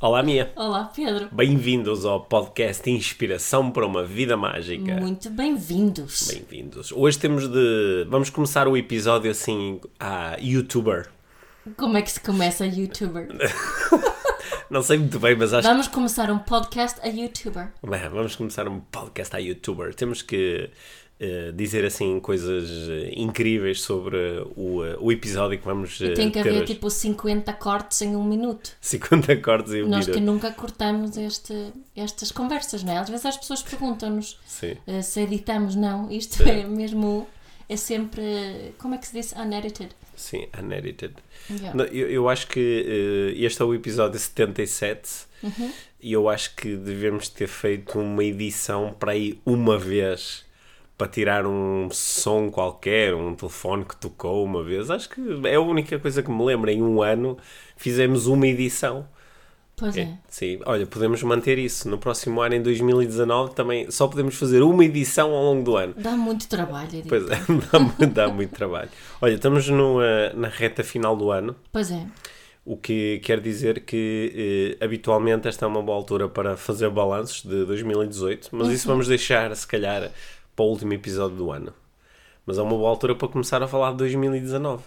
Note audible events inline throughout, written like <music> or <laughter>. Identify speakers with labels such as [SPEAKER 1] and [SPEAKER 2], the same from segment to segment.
[SPEAKER 1] Olá, Mia.
[SPEAKER 2] Olá, Pedro.
[SPEAKER 1] Bem-vindos ao podcast Inspiração para uma Vida Mágica.
[SPEAKER 2] Muito bem-vindos.
[SPEAKER 1] Bem-vindos. Hoje temos de. Vamos começar o episódio assim a youtuber.
[SPEAKER 2] Como é que se começa a youtuber? <laughs>
[SPEAKER 1] Não sei muito bem, mas acho
[SPEAKER 2] Vamos começar um podcast a youtuber.
[SPEAKER 1] Bem, vamos começar um podcast a youtuber. Temos que eh, dizer assim coisas eh, incríveis sobre o, eh, o episódio que vamos eh,
[SPEAKER 2] Tem que haver
[SPEAKER 1] hoje.
[SPEAKER 2] tipo 50 cortes em um minuto. <laughs>
[SPEAKER 1] 50 cortes e um
[SPEAKER 2] Nós que
[SPEAKER 1] minuto.
[SPEAKER 2] nunca cortamos este, estas conversas, não é? Às vezes as pessoas perguntam-nos eh, se editamos. Não, isto é mesmo. É sempre. Como é que se diz? Unedited.
[SPEAKER 1] Sim, unedited.
[SPEAKER 2] Yeah.
[SPEAKER 1] Não, Eu, eu acho que eh, este é o episódio 77
[SPEAKER 2] Uhum.
[SPEAKER 1] e eu acho que devemos ter feito uma edição para aí uma vez para tirar um som qualquer, um telefone que tocou uma vez. Acho que é a única coisa que me lembro. Em um ano fizemos uma edição.
[SPEAKER 2] Pois é.
[SPEAKER 1] Sim, olha, podemos manter isso. No próximo ano, em 2019, também só podemos fazer uma edição ao longo do ano.
[SPEAKER 2] Dá muito trabalho.
[SPEAKER 1] Pois é, <laughs> dá, dá muito trabalho. Olha, estamos no, eh, na reta final do ano.
[SPEAKER 2] Pois é.
[SPEAKER 1] O que quer dizer que eh, habitualmente esta é uma boa altura para fazer balanços de 2018, mas isso vamos deixar se calhar para o último episódio do ano. Mas é uma boa altura para começar a falar de 2019.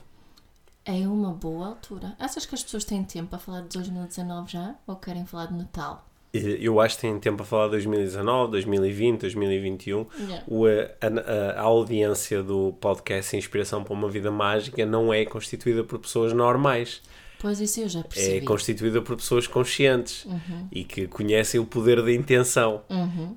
[SPEAKER 2] É uma boa altura. Achas que as pessoas têm tempo para falar de 2019 já? Ou querem falar de Natal?
[SPEAKER 1] Eu acho que tem tempo para falar de 2019, 2020, 2021.
[SPEAKER 2] Yeah.
[SPEAKER 1] O, eh, a, a- a audiência do podcast Inspiração para uma Vida Mágica não é constituída por pessoas normais.
[SPEAKER 2] Pois isso eu já
[SPEAKER 1] É
[SPEAKER 2] percebi.
[SPEAKER 1] constituída por pessoas conscientes e que conhecem o poder da intenção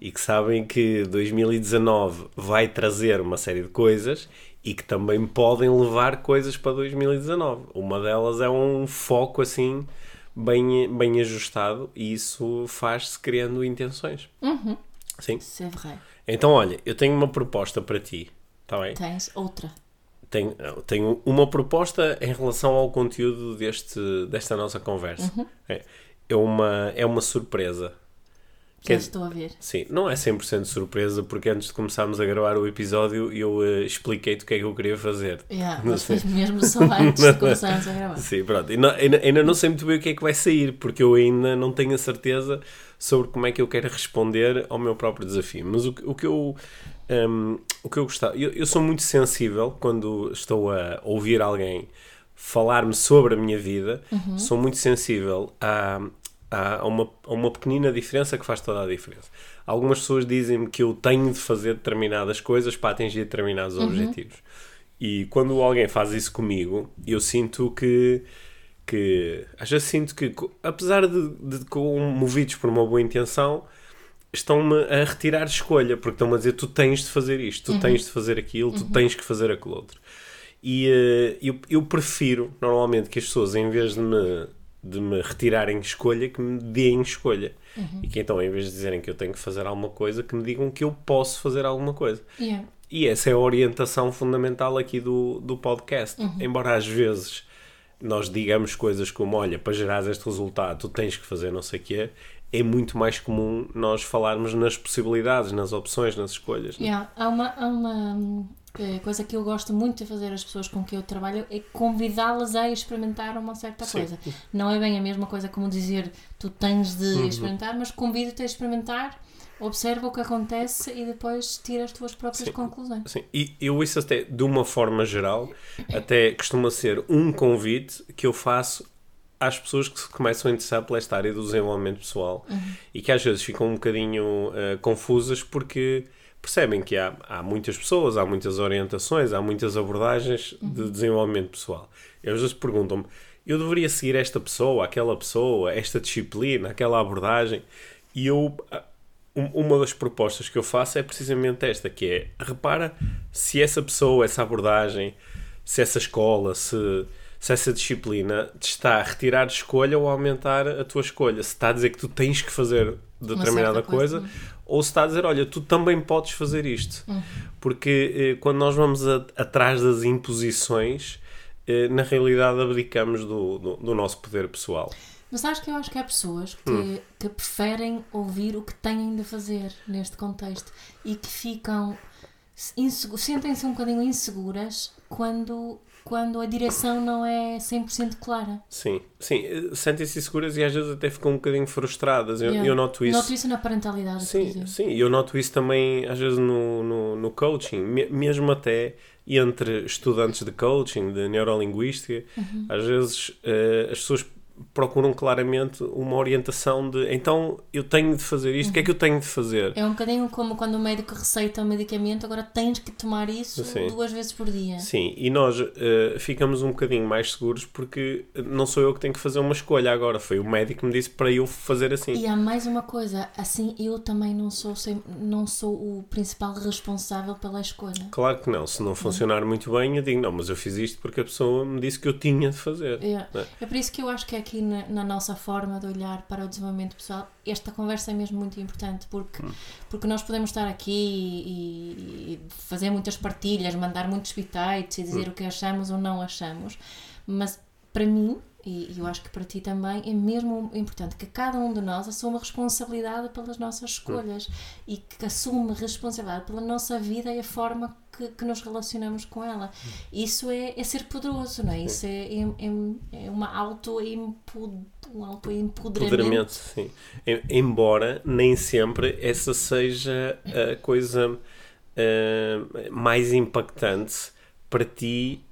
[SPEAKER 1] e que sabem que 2019 vai trazer uma série de coisas e que também podem levar coisas para 2019. Uma delas é um foco assim bem, bem ajustado e isso faz-se criando intenções. Sim.
[SPEAKER 2] C'est vrai.
[SPEAKER 1] Então, olha, eu tenho uma proposta para ti. Está bem?
[SPEAKER 2] Tens outra.
[SPEAKER 1] Tenho, tenho uma proposta em relação ao conteúdo deste, desta nossa conversa. É, é, uma, é uma surpresa.
[SPEAKER 2] Já estou a ver.
[SPEAKER 1] Sim, não é 100% surpresa, porque antes de começarmos a gravar o episódio eu eh, expliquei-te o que é que eu queria fazer.
[SPEAKER 2] Yeah, <laughs> mas foi mesmo só <laughs> antes de começarmos a gravar.
[SPEAKER 1] Sim, pronto. E não- ainda, ainda não sei muito bem o que é que vai sair, porque eu ainda não tenho a certeza sobre como é que eu quero responder ao meu próprio desafio. Mas o, que- o que eu. Hum, o que eu gostava. Eu, eu sou muito sensível quando estou a ouvir alguém falar-me sobre a minha vida, sou muito sensível a, a, uma, a uma pequenina diferença que faz toda a diferença. Algumas pessoas dizem-me que eu tenho de fazer determinadas coisas para atingir determinados objetivos. E quando alguém faz isso comigo, eu sinto que. que às vezes sinto que, apesar de, de com- movidos por uma boa intenção, estão-me a retirar escolha, porque estão-me a dizer: tu tens de fazer isto, tu tens de fazer aquilo, tu tens que fazer aquilo outro. E eh, eu, eu prefiro, normalmente, que as pessoas, em vez de me, de me retirarem escolha, que me deem escolha. E que então, em vez de dizerem que eu tenho que fazer alguma coisa, que me digam que eu posso fazer alguma coisa.
[SPEAKER 2] Yeah.
[SPEAKER 1] E essa é a orientação fundamental aqui do, do podcast. Embora às vezes nós digamos coisas como: olha, para gerar este resultado, tu tens que fazer não sei o quê, é muito mais comum nós falarmos nas possibilidades, nas opções, nas escolhas.
[SPEAKER 2] Yeah, Há uma, há uma hum, eh, coisa que eu gosto muito de fazer às pessoas com quem eu trabalho é convidá-las a experimentar uma certa
[SPEAKER 1] Sim.
[SPEAKER 2] coisa. Não é bem a mesma coisa como dizer tu tens de
[SPEAKER 1] Uhum.
[SPEAKER 2] experimentar, mas convido-te a experimentar, observa o que acontece e depois tira as tuas próprias conclusões.
[SPEAKER 1] Sim, e eu isso até, de uma forma geral, até costuma ser um convite que eu faço às pessoas que se começam a interessar por esta área do desenvolvimento pessoal e que às vezes ficam um bocadinho eh, confusas porque percebem que há, há muitas pessoas, há muitas orientações, há muitas abordagens de desenvolvimento pessoal. E às vezes perguntam-me, eu deveria seguir esta pessoa, aquela pessoa, esta disciplina, aquela abordagem? E eu, uma das propostas que eu faço é precisamente esta, que é, repara se essa pessoa, essa abordagem, se essa escola, se, se essa disciplina te está a retirar escolha ou a aumentar a tua escolha. Se está a dizer que tu tens que fazer determinada coisa, coisa ou se está a dizer, olha, tu também podes fazer isto. Uhum. Porque eh, quando nós vamos a, atrás das imposições, eh, na realidade abdicamos do, do, do, nosso poder pessoal.
[SPEAKER 2] Mas acho que eu acho que há pessoas que, hum. que preferem ouvir o que têm de fazer neste contexto e que ficam sentem-se um bocadinho inseguras quando quando a direção não é 100% clara.
[SPEAKER 1] Sim, sim, sentem-se inseguras e às vezes até ficam um bocadinho frustradas. Eu, yeah. eu noto isso.
[SPEAKER 2] Noto isso na parentalidade.
[SPEAKER 1] Sim, sim, eu noto isso também às vezes no, no, no coaching, mesmo até entre estudantes de coaching, de neurolinguística, uhum. às vezes uh, as pessoas procuram claramente uma orientação de então eu tenho de fazer isto, o uhum. que é que eu tenho de fazer?
[SPEAKER 2] É um bocadinho como quando o médico receita um medicamento, agora tens que tomar isso Sim. duas vezes por dia.
[SPEAKER 1] Sim, e nós uh, ficamos um bocadinho mais seguros porque não sou eu que tenho que fazer uma escolha agora, foi o médico que me disse para eu fazer assim.
[SPEAKER 2] E há mais uma coisa, assim eu também não sou, não sou o principal responsável pela escolha.
[SPEAKER 1] Claro que não, se não funcionar muito bem eu digo não, mas eu fiz isto porque a pessoa me disse que eu tinha de fazer.
[SPEAKER 2] É, é? é por isso que eu acho que é aqui na, na, nossa forma de olhar para o desenvolvimento pessoal, esta conversa é mesmo muito importante porque, hum. porque nós podemos estar aqui e, e, fazer muitas partilhas, mandar muitos bitites e dizer hum. o que achamos ou não achamos, mas para mim e eu acho que para ti também é mesmo importante que cada um de nós assuma responsabilidade pelas nossas escolhas e que assume responsabilidade pela nossa vida e a forma que, que nos relacionamos com ela. Isso é, é ser poderoso, não é? Isso é, é, é, é uma auto um auto-empoderamento.
[SPEAKER 1] sim. Embora nem sempre essa seja a coisa uh, mais impactante para ti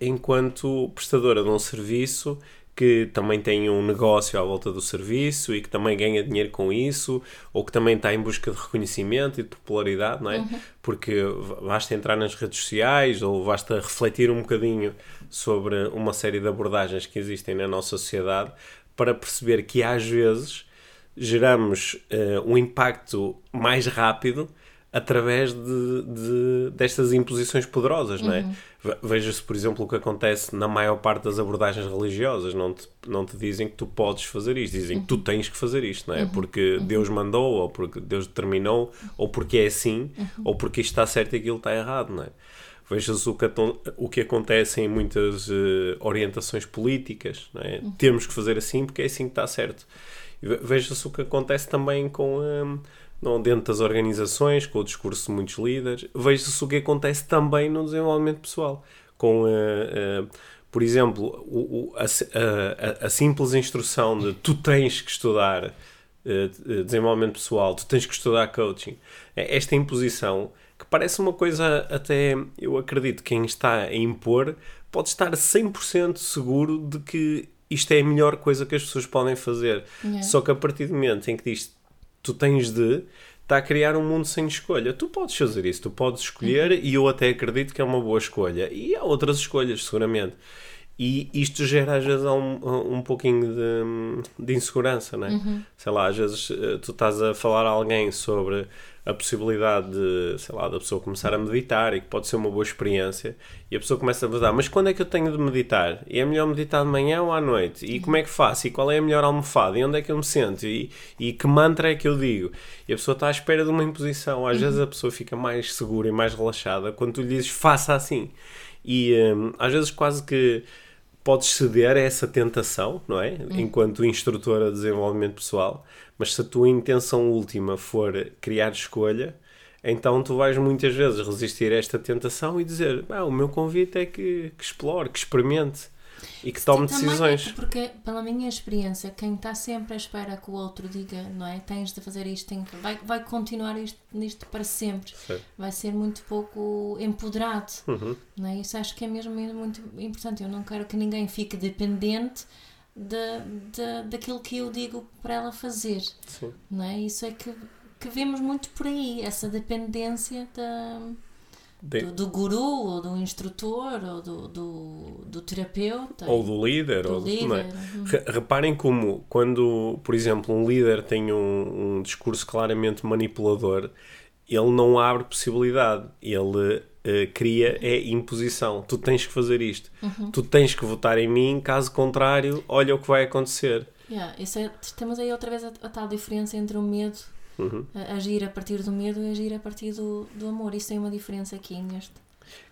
[SPEAKER 1] enquanto prestadora de um serviço que também tem um negócio à volta do serviço e que também ganha dinheiro com isso, ou que também está em busca de reconhecimento e de popularidade, não é? Uhum. Porque basta entrar nas redes sociais ou basta refletir um bocadinho sobre uma série de abordagens que existem na nossa sociedade para perceber que às vezes geramos uh, um impacto mais rápido através de, de, destas imposições poderosas, não é? Uhum. Veja-se, por exemplo, o que acontece na maior parte das abordagens religiosas. Não te, não te dizem que tu podes fazer isto, dizem que tu uhum. tens que fazer isto, não é? Uhum. Porque uhum. Deus mandou, ou porque Deus determinou, ou porque é assim, ou porque isto está certo e aquilo está errado, não é? Veja-se o que, o que acontece em muitas uh, orientações políticas, não é? Temos que fazer assim porque é assim que está certo. Veja-se o que acontece também com. Um, não, dentro das organizações, com o discurso de muitos líderes, veja-se o que acontece também no desenvolvimento pessoal. Com, uh, uh, por exemplo, o, o, a, a, a, simples instrução de tu tens que estudar uh, desenvolvimento pessoal, tu tens que estudar coaching. É esta imposição, que parece uma coisa até, eu acredito, quem está a impor pode estar 100% seguro de que isto é a melhor coisa que as pessoas podem fazer. Yeah. Só que a partir do momento em que diz tu tens de está a criar um mundo sem escolha. Tu podes fazer isso, tu podes escolher e eu até acredito que é uma boa escolha. E há outras escolhas, seguramente. E isto gera às vezes um, um pouquinho de, de insegurança, não é? Uhum. Sei lá, às vezes eh, tu estás a falar a alguém sobre a possibilidade de, sei lá, da pessoa começar a meditar e que pode ser uma boa experiência e a pessoa começa a pensar, mas quando é que eu tenho de meditar? E é melhor meditar de manhã ou à noite? E como é que faço? E qual é a melhor almofada? E onde é que eu me sento? E, e que mantra é que eu digo? E a pessoa está à espera de uma imposição. Às vezes a pessoa fica mais segura e mais relaxada quando tu lhe dizes, faça assim. E um, às vezes quase que podes ceder a essa tentação, não é? Uhum. Enquanto instrutora de desenvolvimento pessoal, mas se a tua intenção última for criar escolha, então tu vais muitas vezes resistir a esta tentação e dizer: ah, o meu convite é que, que explore, que experimente e que tome decisões.
[SPEAKER 2] porque, pela minha experiência, quem está sempre à espera que o outro diga, não é? Tens de fazer isto, tem, vai, vai continuar isto, nisto para sempre. Sim. Vai ser muito pouco empoderado. Uhum. Não é? Isso acho que é mesmo muito importante. Eu não quero que ninguém fique dependente de, de, daquilo que eu digo para ela fazer. Sim. Não é? Isso é que, que vemos muito por aí, essa dependência da, de... do, do, guru, ou do instrutor, ou do, do, do terapeuta.
[SPEAKER 1] Ou do líder. Do ou líder. É? Reparem como, quando, por exemplo, um líder tem um, um discurso claramente manipulador, ele não abre possibilidade. Ele uh, cria é imposição. Tu tens que fazer isto.
[SPEAKER 2] Uhum.
[SPEAKER 1] Tu tens que votar em mim, caso contrário, olha o que vai acontecer.
[SPEAKER 2] Yeah, isso é, temos aí outra vez a, a tal diferença entre o medo, a, agir a partir do medo e agir a partir do, do amor. Isso tem uma diferença aqui neste.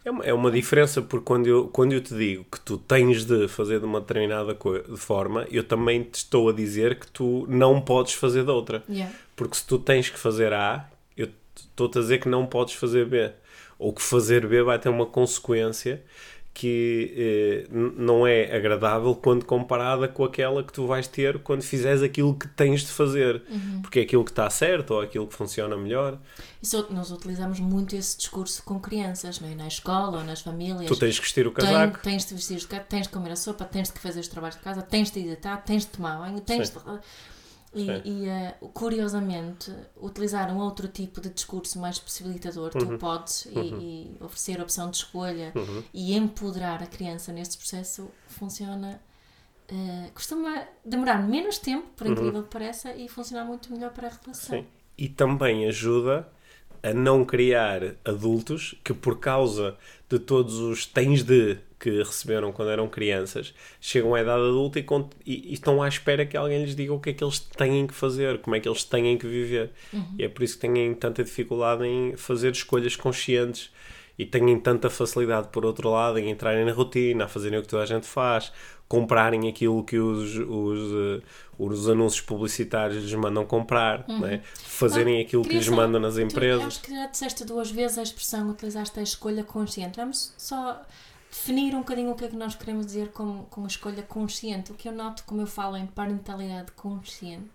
[SPEAKER 1] É uma, é uma diferença porque quando eu, quando eu te digo que tu tens de fazer de uma determinada de forma, eu também te estou a dizer que tu não podes fazer de outra.
[SPEAKER 2] Yeah.
[SPEAKER 1] Porque se tu tens que fazer A, eu estou-te a dizer que não podes fazer B. Ou que fazer B vai ter uma consequência que eh, não é agradável quando comparada com aquela que tu vais ter quando fizeres aquilo que tens de fazer. Porque é aquilo que está certo ou aquilo que funciona melhor.
[SPEAKER 2] Isso, nós utilizamos muito esse discurso com crianças, não é? na escola ou nas famílias.
[SPEAKER 1] Tu tens que vestir o casaco.
[SPEAKER 2] tens de vestir os casaco, tens de comer a sopa, tens de fazer os trabalhos de casa, tens de hidratar, tens de tomar banho, tens
[SPEAKER 1] Sim.
[SPEAKER 2] de. E, e, eh, curiosamente, utilizar um outro tipo de discurso mais possibilitador,
[SPEAKER 1] Uhum.
[SPEAKER 2] tu podes, e, e oferecer opção de escolha
[SPEAKER 1] Uhum.
[SPEAKER 2] e empoderar a criança neste processo, funciona. eh, costuma demorar menos tempo, por incrível que pareça, e funcionar muito melhor para a relação.
[SPEAKER 1] Uhum. Sim. E também ajuda a não criar adultos que, por causa de todos os tens de que receberam quando eram crianças, chegam à idade adulta e, e- e estão à espera que alguém lhes diga o que é que eles têm que fazer, como é que eles têm que viver. E é por isso que têm tanta dificuldade em fazer escolhas conscientes e têm tanta facilidade, por outro lado, em entrarem na rotina, a fazerem o que toda a gente faz, comprarem aquilo que os, os, eh, os anúncios publicitários lhes mandam comprar, né? fazerem aquilo que lhes mandam nas
[SPEAKER 2] tu-
[SPEAKER 1] empresas.
[SPEAKER 2] acho que já disseste duas vezes a expressão, utilizaste a escolha consciente. Vamos só definir um bocadinho o que é que nós queremos dizer com, com escolha consciente. O que eu noto, como eu falo em parentalidade consciente,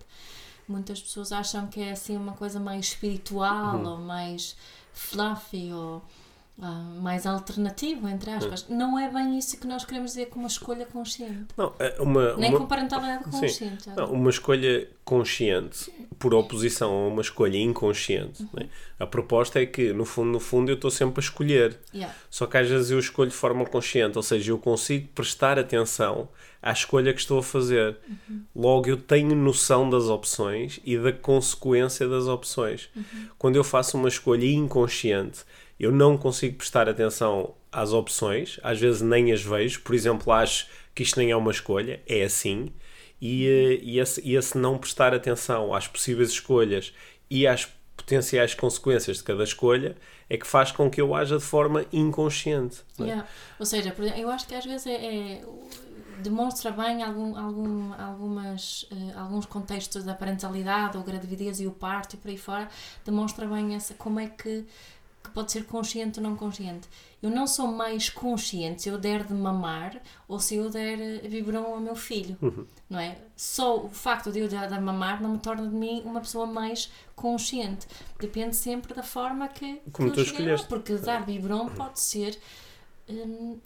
[SPEAKER 2] muitas pessoas acham que é assim uma coisa mais espiritual
[SPEAKER 1] Uhum.
[SPEAKER 2] ou mais fluffy ou ah, mais alternativo, entre aspas. Não é bem isso que nós queremos dizer com uma escolha consciente.
[SPEAKER 1] Não, é uma,
[SPEAKER 2] Nem
[SPEAKER 1] uma-
[SPEAKER 2] com parentalidade
[SPEAKER 1] Sim.
[SPEAKER 2] consciente.
[SPEAKER 1] Não, uma escolha consciente por oposição a uma escolha inconsciente.
[SPEAKER 2] Uhum.
[SPEAKER 1] né? A proposta é que, no fundo, no fundo, eu estou sempre a escolher.
[SPEAKER 2] Yeah.
[SPEAKER 1] Só que às vezes eu escolho de forma consciente, ou seja, eu consigo prestar atenção à escolha que estou a fazer. Logo, eu tenho noção das opções e da consequência das opções. Quando eu faço uma escolha inconsciente, eu não consigo prestar atenção às opções, às vezes nem as vejo. Por exemplo, acho que isto nem é uma escolha, é assim. E, eh, e, esse, e esse não prestar atenção às possíveis escolhas e às potenciais consequências de cada escolha é que faz com que eu haja de forma inconsciente. é?
[SPEAKER 2] Yeah. Ou seja, eu acho que às vezes é, é- demonstra bem algum, algum, algumas, eh, alguns contextos da parentalidade, ou gravidez e o parto e por aí fora, demonstra bem essa, como é que pode ser consciente ou não consciente. Eu não sou mais consciente se eu der de mamar ou se eu der eh, biberon ao meu filho, não é? Só o facto de eu dar de mamar não me torna de mim uma pessoa mais consciente. Depende sempre da forma que,
[SPEAKER 1] Como
[SPEAKER 2] que
[SPEAKER 1] tu escolheste.
[SPEAKER 2] porque dar biberon pode ser hum,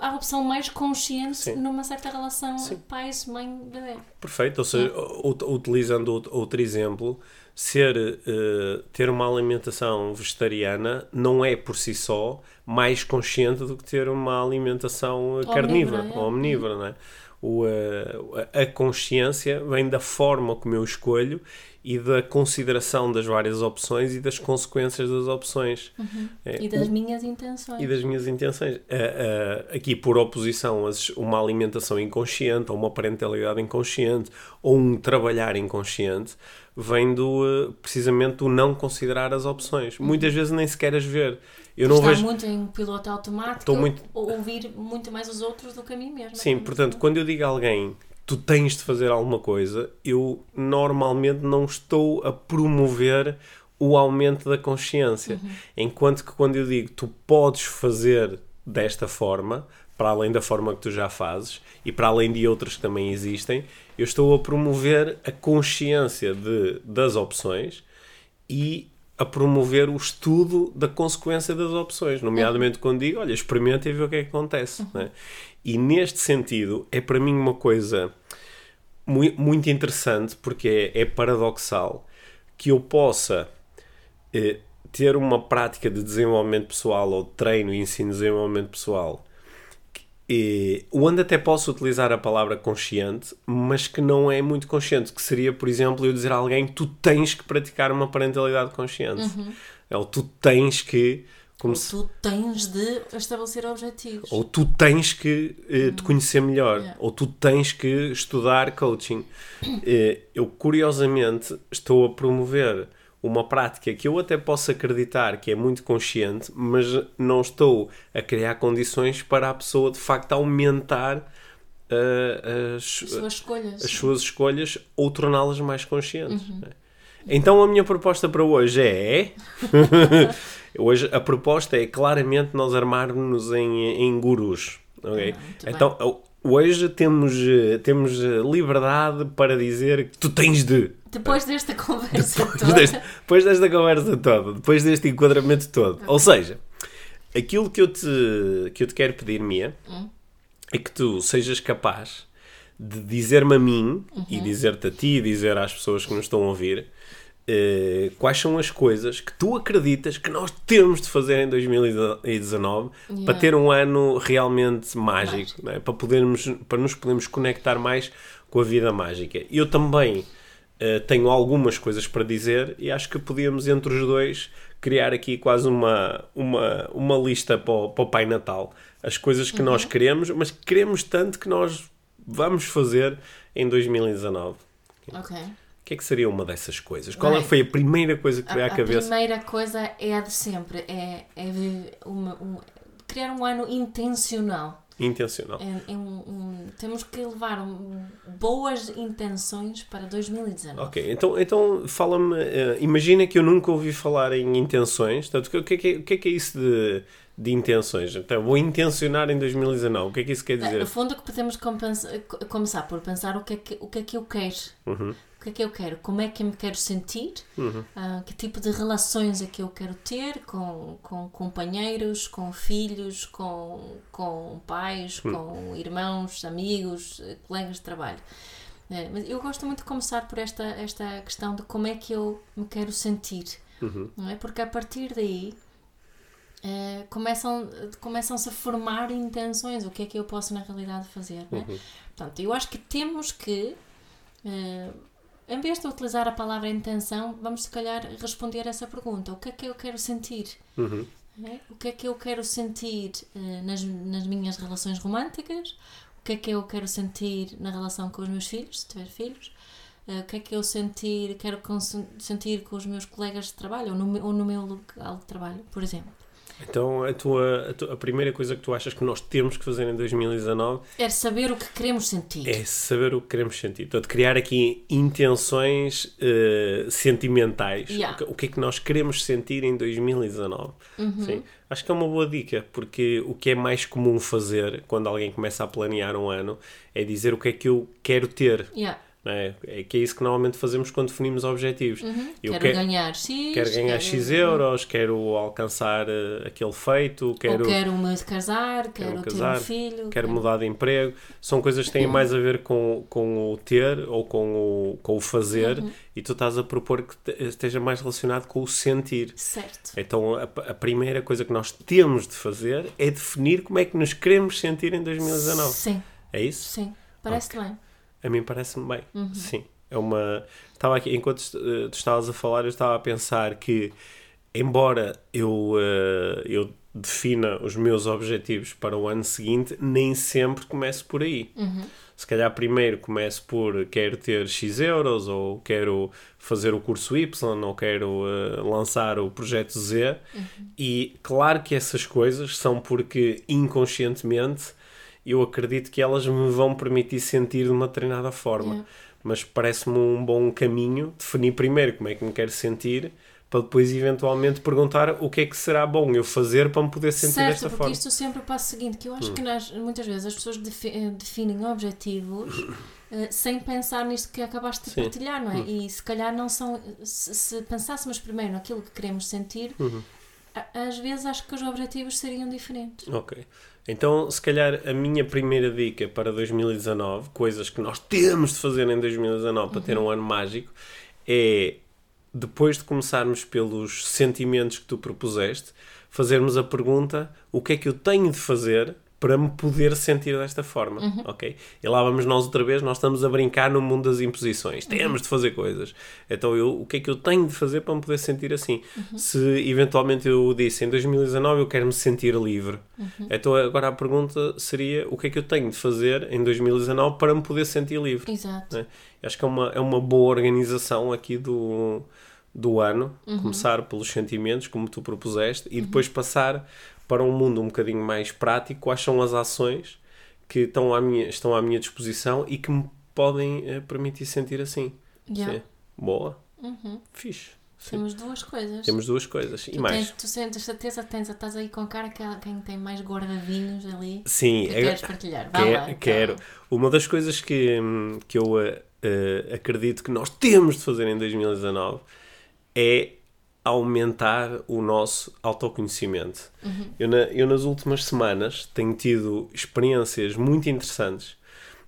[SPEAKER 2] a opção mais consciente
[SPEAKER 1] Sim.
[SPEAKER 2] numa certa relação
[SPEAKER 1] Sim.
[SPEAKER 2] pai-mãe-bebê.
[SPEAKER 1] Perfeito, ou seja, ut- utilizando out- outro exemplo, ser, eh, ter uma alimentação vegetariana não é por si só mais consciente do que ter uma alimentação eh, carnívora
[SPEAKER 2] é.
[SPEAKER 1] ou omnívora, não é? O, eh, a consciência vem da forma como eu escolho e da consideração das várias opções e das consequências das opções. É,
[SPEAKER 2] E das minhas intenções.
[SPEAKER 1] e das minhas intenções. Ah, ah, aqui, por oposição, as- uma alimentação inconsciente, ou uma parentalidade inconsciente, ou um trabalhar inconsciente, vem do, ah, precisamente do não considerar as opções. Muitas vezes nem sequer as ver. Eu não vejo.
[SPEAKER 2] muito em piloto automático
[SPEAKER 1] muito-
[SPEAKER 2] ou ouvir muito mais os outros do que a mim mesma.
[SPEAKER 1] Sim, portanto, quando eu digo a alguém tu tens de fazer alguma coisa, eu normalmente não estou a promover o aumento da consciência. Enquanto que quando eu digo tu podes fazer desta forma, para além da forma que tu já fazes e para além de outras que também existem, eu estou a promover a consciência de, das opções e a promover o estudo da consequência das opções, nomeadamente quando digo, olha, experimenta e vê o que é que acontece. né? E neste sentido, é para mim uma coisa mui- muito interessante, porque é, é paradoxal, que eu possa eh, ter uma prática de desenvolvimento pessoal ou de treino e ensino de desenvolvimento pessoal e, onde até posso utilizar a palavra consciente, mas que não é muito consciente, que seria, por exemplo, eu dizer a alguém tu tens que praticar uma parentalidade consciente. É o tu tens que. Como
[SPEAKER 2] Ou
[SPEAKER 1] se-
[SPEAKER 2] tu tens de estabelecer objetivos.
[SPEAKER 1] ou tu tens que eh, te conhecer melhor,
[SPEAKER 2] Yeah.
[SPEAKER 1] ou tu tens que estudar coaching. Eh, eu, curiosamente, estou a promover uma prática que eu até posso acreditar que é muito consciente, mas não estou a criar condições para a pessoa de facto aumentar eh, as,
[SPEAKER 2] As suas escolhas.
[SPEAKER 1] as suas escolhas ou torná-las mais conscientes.
[SPEAKER 2] Uhum.
[SPEAKER 1] né? Então a minha proposta para hoje é. <laughs> hoje a proposta é claramente nós armarmos-nos em, em gurus. ok?
[SPEAKER 2] Ah,
[SPEAKER 1] então o- hoje temos, eh, temos liberdade para dizer que tu tens de.
[SPEAKER 2] Depois desta conversa
[SPEAKER 1] Depois
[SPEAKER 2] toda.
[SPEAKER 1] desta, depois desta conversa toda, depois deste enquadramento todo. Ou seja, aquilo que eu te, que eu te quero pedir, Mia,
[SPEAKER 2] Hum?
[SPEAKER 1] é que tu sejas capaz de dizer-me a mim e
[SPEAKER 2] Uhum.
[SPEAKER 1] dizer-te a ti e dizer às pessoas que nos estão a ouvir eh, quais são as coisas que tu acreditas que nós temos de fazer em 2019 para
[SPEAKER 2] Yeah.
[SPEAKER 1] ter um ano realmente mágico, não é? para, podermos, para nos podermos conectar mais com a vida mágica. Eu também eh, tenho algumas coisas para dizer e acho que podíamos entre os dois criar aqui quase uma, uma, uma lista para o, para o Pai Natal. As coisas que nós queremos, mas que queremos tanto que nós vamos fazer em 2019.
[SPEAKER 2] Ok.
[SPEAKER 1] O que é que seria uma dessas coisas? Qual
[SPEAKER 2] Bem,
[SPEAKER 1] foi a primeira coisa que
[SPEAKER 2] A,
[SPEAKER 1] veio à
[SPEAKER 2] a
[SPEAKER 1] cabeça?
[SPEAKER 2] primeira coisa é a de sempre. É, é uma- um- criar um ano intencional.
[SPEAKER 1] Intencional.
[SPEAKER 2] É- é um- um- temos que levar um- boas intenções para 2019.
[SPEAKER 1] Ok, então, então fala-me. eh, imagina que eu nunca ouvi falar em intenções. Portanto, o que é que é, o que é, que é isso de, de intenções? Então, vou intencionar em 2019. O que é que isso quer dizer?
[SPEAKER 2] No fundo, que podemos começar por pensar o que é que, o que, é que eu quero.
[SPEAKER 1] Uhum.
[SPEAKER 2] O que é que eu quero? Como é que eu me quero sentir? Ah, que tipo de relações é que eu quero ter com, com companheiros, com filhos, com, com pais, com irmãos, amigos, colegas de trabalho? Eh, mas eu gosto muito de começar por esta, esta questão de como é que eu me quero sentir. Não é? Porque a partir daí eh, começam, começam-se a formar intenções. O que é que eu posso na realidade fazer? Não é? Portanto, eu acho que temos que, eh, em vez de utilizar a palavra intenção, vamos se calhar responder essa pergunta: o que é que eu quero sentir?
[SPEAKER 1] Uhum.
[SPEAKER 2] É? O que é que eu quero sentir eh, nas, nas minhas relações românticas? O que é que eu quero sentir na relação com os meus filhos, se tiver filhos? Eh, o que é que eu sentir, quero sentir com os meus colegas de trabalho ou no, ou no meu local de trabalho, por exemplo?
[SPEAKER 1] Então, a, tua, a, tua- a primeira coisa que tu achas que nós temos que fazer em 2019
[SPEAKER 2] É saber o que queremos sentir.
[SPEAKER 1] é saber o que queremos sentir. Portanto, criar aqui intenções eh, sentimentais.
[SPEAKER 2] Yeah.
[SPEAKER 1] O, que, o que é que nós queremos sentir em 2019. Sim. Acho que é uma boa dica, porque o que é mais comum fazer quando alguém começa a planear um ano é dizer o que é que eu quero ter.
[SPEAKER 2] Yeah.
[SPEAKER 1] É, é que é isso que normalmente fazemos quando definimos objetivos.
[SPEAKER 2] Uhum. Quero
[SPEAKER 1] que-
[SPEAKER 2] ganhar X.
[SPEAKER 1] quero ganhar X euros, quero alcançar eh, aquele feito, quero,
[SPEAKER 2] Ou quero me casar, quero, ter
[SPEAKER 1] casar,
[SPEAKER 2] um filho.
[SPEAKER 1] quero mudar de emprego. São coisas que têm mais a ver com, com o ter ou com o, com o fazer
[SPEAKER 2] Uhum.
[SPEAKER 1] e tu estás a propor que te- esteja mais relacionado com o sentir.
[SPEAKER 2] Certo.
[SPEAKER 1] Então a, a primeira coisa que nós temos de fazer é definir como é que nos queremos sentir em 2019.
[SPEAKER 2] Sim,
[SPEAKER 1] É isso?
[SPEAKER 2] sim. Parece-te bem.
[SPEAKER 1] A mim parece-me bem.
[SPEAKER 2] Uhum.
[SPEAKER 1] Sim. É uma. Estava aqui, enquanto eh, tu estavas a falar, eu estava a pensar que, embora eu, eh, eu defina os meus objetivos para o ano seguinte, nem sempre começo por aí.
[SPEAKER 2] Uhum.
[SPEAKER 1] Se calhar primeiro começo por quero ter X euros, ou quero fazer o curso Y, ou quero eh, lançar o projeto Z. E claro que essas coisas são porque inconscientemente eu acredito que elas me vão permitir sentir de uma determinada forma.
[SPEAKER 2] Yeah.
[SPEAKER 1] Mas parece-me um bom caminho definir primeiro como é que me quero sentir, para depois eventualmente perguntar o que é que será bom eu fazer para me poder sentir
[SPEAKER 2] certo,
[SPEAKER 1] desta
[SPEAKER 2] porque
[SPEAKER 1] forma. Hum.
[SPEAKER 2] isto sempre o passo seguinte, que eu acho que nós, muitas vezes as pessoas defi- eh, definem objetivos eh, sem pensar nisto que acabaste de
[SPEAKER 1] Sim. Hum.
[SPEAKER 2] partilhar, não é? E se calhar não são. Se, se pensássemos primeiro naquilo que queremos sentir,
[SPEAKER 1] Uhum.
[SPEAKER 2] a- às vezes acho que os objetivos seriam diferentes.
[SPEAKER 1] Ok. Então, se calhar a minha primeira dica para 2019, coisas que nós temos de fazer em 2019 para ter um ano mágico, é depois de começarmos pelos sentimentos que tu propuseste, fazermos a pergunta: o que é que eu tenho de fazer para me poder sentir desta forma,
[SPEAKER 2] Uhum.
[SPEAKER 1] ok? E lá vamos nós outra vez, nós estamos a brincar no mundo das imposições.
[SPEAKER 2] Uhum.
[SPEAKER 1] Temos de fazer coisas. Então eu, o que é que eu tenho de fazer para me poder sentir assim?
[SPEAKER 2] Uhum.
[SPEAKER 1] Se eventualmente eu disse em 2019 eu quero me sentir livre,
[SPEAKER 2] Uhum.
[SPEAKER 1] então agora a pergunta seria o que é que eu tenho de fazer em 2019 para me poder sentir livre?
[SPEAKER 2] Exato.
[SPEAKER 1] né? Acho que é uma, é uma boa organização aqui do, do ano. Começar pelos sentimentos, como tu propuseste, e depois passar para um mundo um bocadinho mais prático. Quais são as ações que estão à minha, estão à minha disposição e que me podem eh, permitir sentir assim?
[SPEAKER 2] Yeah.
[SPEAKER 1] Sim. Boa.
[SPEAKER 2] Uhum.
[SPEAKER 1] Fixe. Sim.
[SPEAKER 2] Temos duas coisas.
[SPEAKER 1] Temos duas coisas. E
[SPEAKER 2] tu,
[SPEAKER 1] mais.
[SPEAKER 2] tens, tu sentes certeza, tens, estás aí com cara que quem tem mais guardavinhos ali.
[SPEAKER 1] Sim,
[SPEAKER 2] que
[SPEAKER 1] é-
[SPEAKER 2] queres partilhar. Vá
[SPEAKER 1] Quer-
[SPEAKER 2] lá,
[SPEAKER 1] quero. Uma das coisas que, hum, que eu eh, acredito que nós temos de fazer em 2019 é aumentar o nosso autoconhecimento. Eu, na- eu, nas últimas semanas, tenho tido experiências muito interessantes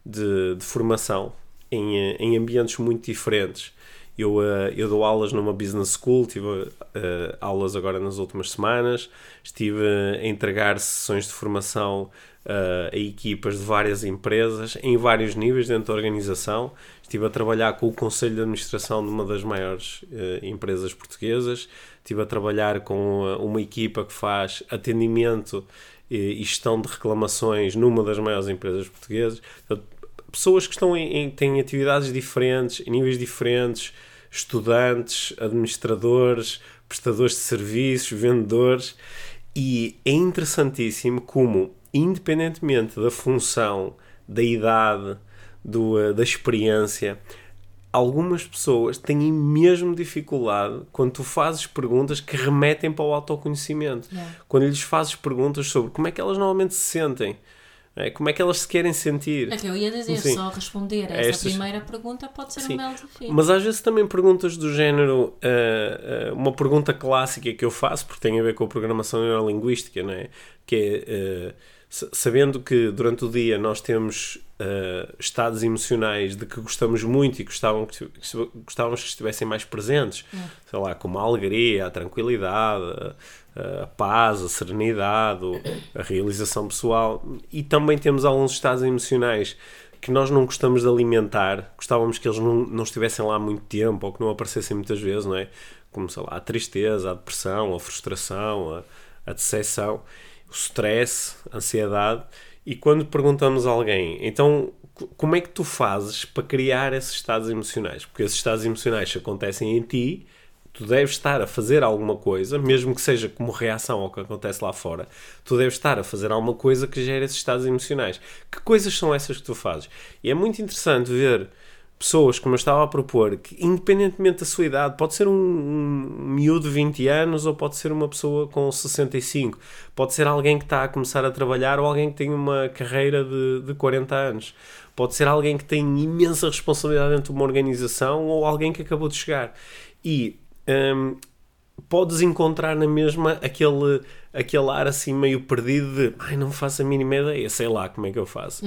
[SPEAKER 1] de, de formação em, eh, em ambientes muito diferentes. Eu, eh, eu dou aulas numa business school, tive eh, aulas agora nas últimas semanas, estive a entregar sessões de formação eh, a equipas de várias empresas, em vários níveis dentro da organização. Estive a trabalhar com o Conselho de Administração de uma das maiores eh, empresas portuguesas, estive a trabalhar com eh, uma equipa que faz atendimento e e gestão de reclamações numa das maiores empresas portuguesas. Pessoas que estão em, em- têm atividades diferentes, em níveis diferentes, estudantes, administradores, prestadores de serviços, vendedores, e é interessantíssimo como, independentemente da função, da idade, do, eh, da experiência, algumas pessoas têm mesmo dificuldade quando tu fazes perguntas que remetem para o autoconhecimento.
[SPEAKER 2] Yeah.
[SPEAKER 1] Quando lhes fazes perguntas sobre como é que elas normalmente se sentem, é? como é que elas se querem sentir.
[SPEAKER 2] É que eu ia dizer,
[SPEAKER 1] Sim.
[SPEAKER 2] só responder a essa
[SPEAKER 1] Estas-
[SPEAKER 2] primeira pergunta pode ser
[SPEAKER 1] Sim.
[SPEAKER 2] um belo desafio.
[SPEAKER 1] Mas às vezes também perguntas do género, ah, ah, uma pergunta clássica que eu faço, porque tem a ver com a programação neurolinguística, não é? Que é, sa- sabendo que durante o dia nós temos ah, estados emocionais de que gostamos muito e gostavam que, gostávamos que estivessem mais presentes, sei lá, como a alegria, a tranquilidade, a, a paz, a serenidade, a realização pessoal, e também temos alguns estados emocionais que nós não gostamos de alimentar, gostávamos que eles não, não estivessem lá há muito tempo ou que não aparecessem muitas vezes, não é? Como, sei lá, a tristeza, a depressão, a frustração, a, a decepção, o stress, a ansiedade. E quando perguntamos a alguém, então, co- como é que tu fazes para criar esses estados emocionais? Porque esses estados emocionais acontecem em ti, tu deves estar a fazer alguma coisa, mesmo que seja como reação ao que acontece lá fora, tu deves estar a fazer alguma coisa que gere esses estados emocionais. Que coisas são essas que tu fazes? E é muito interessante ver pessoas, como eu estava a propor, que independentemente da sua idade, pode ser um, um miúdo de 20 anos ou pode ser uma pessoa com 65, pode ser alguém que está a começar a trabalhar ou alguém que tem uma carreira de, de 40 anos, pode ser alguém que tem imensa responsabilidade dentro de uma organização ou alguém que acabou de chegar. E hum, podes encontrar na mesma aquele, aquele ar assim meio perdido de ai, não faço a mínima ideia, sei lá como é que eu faço.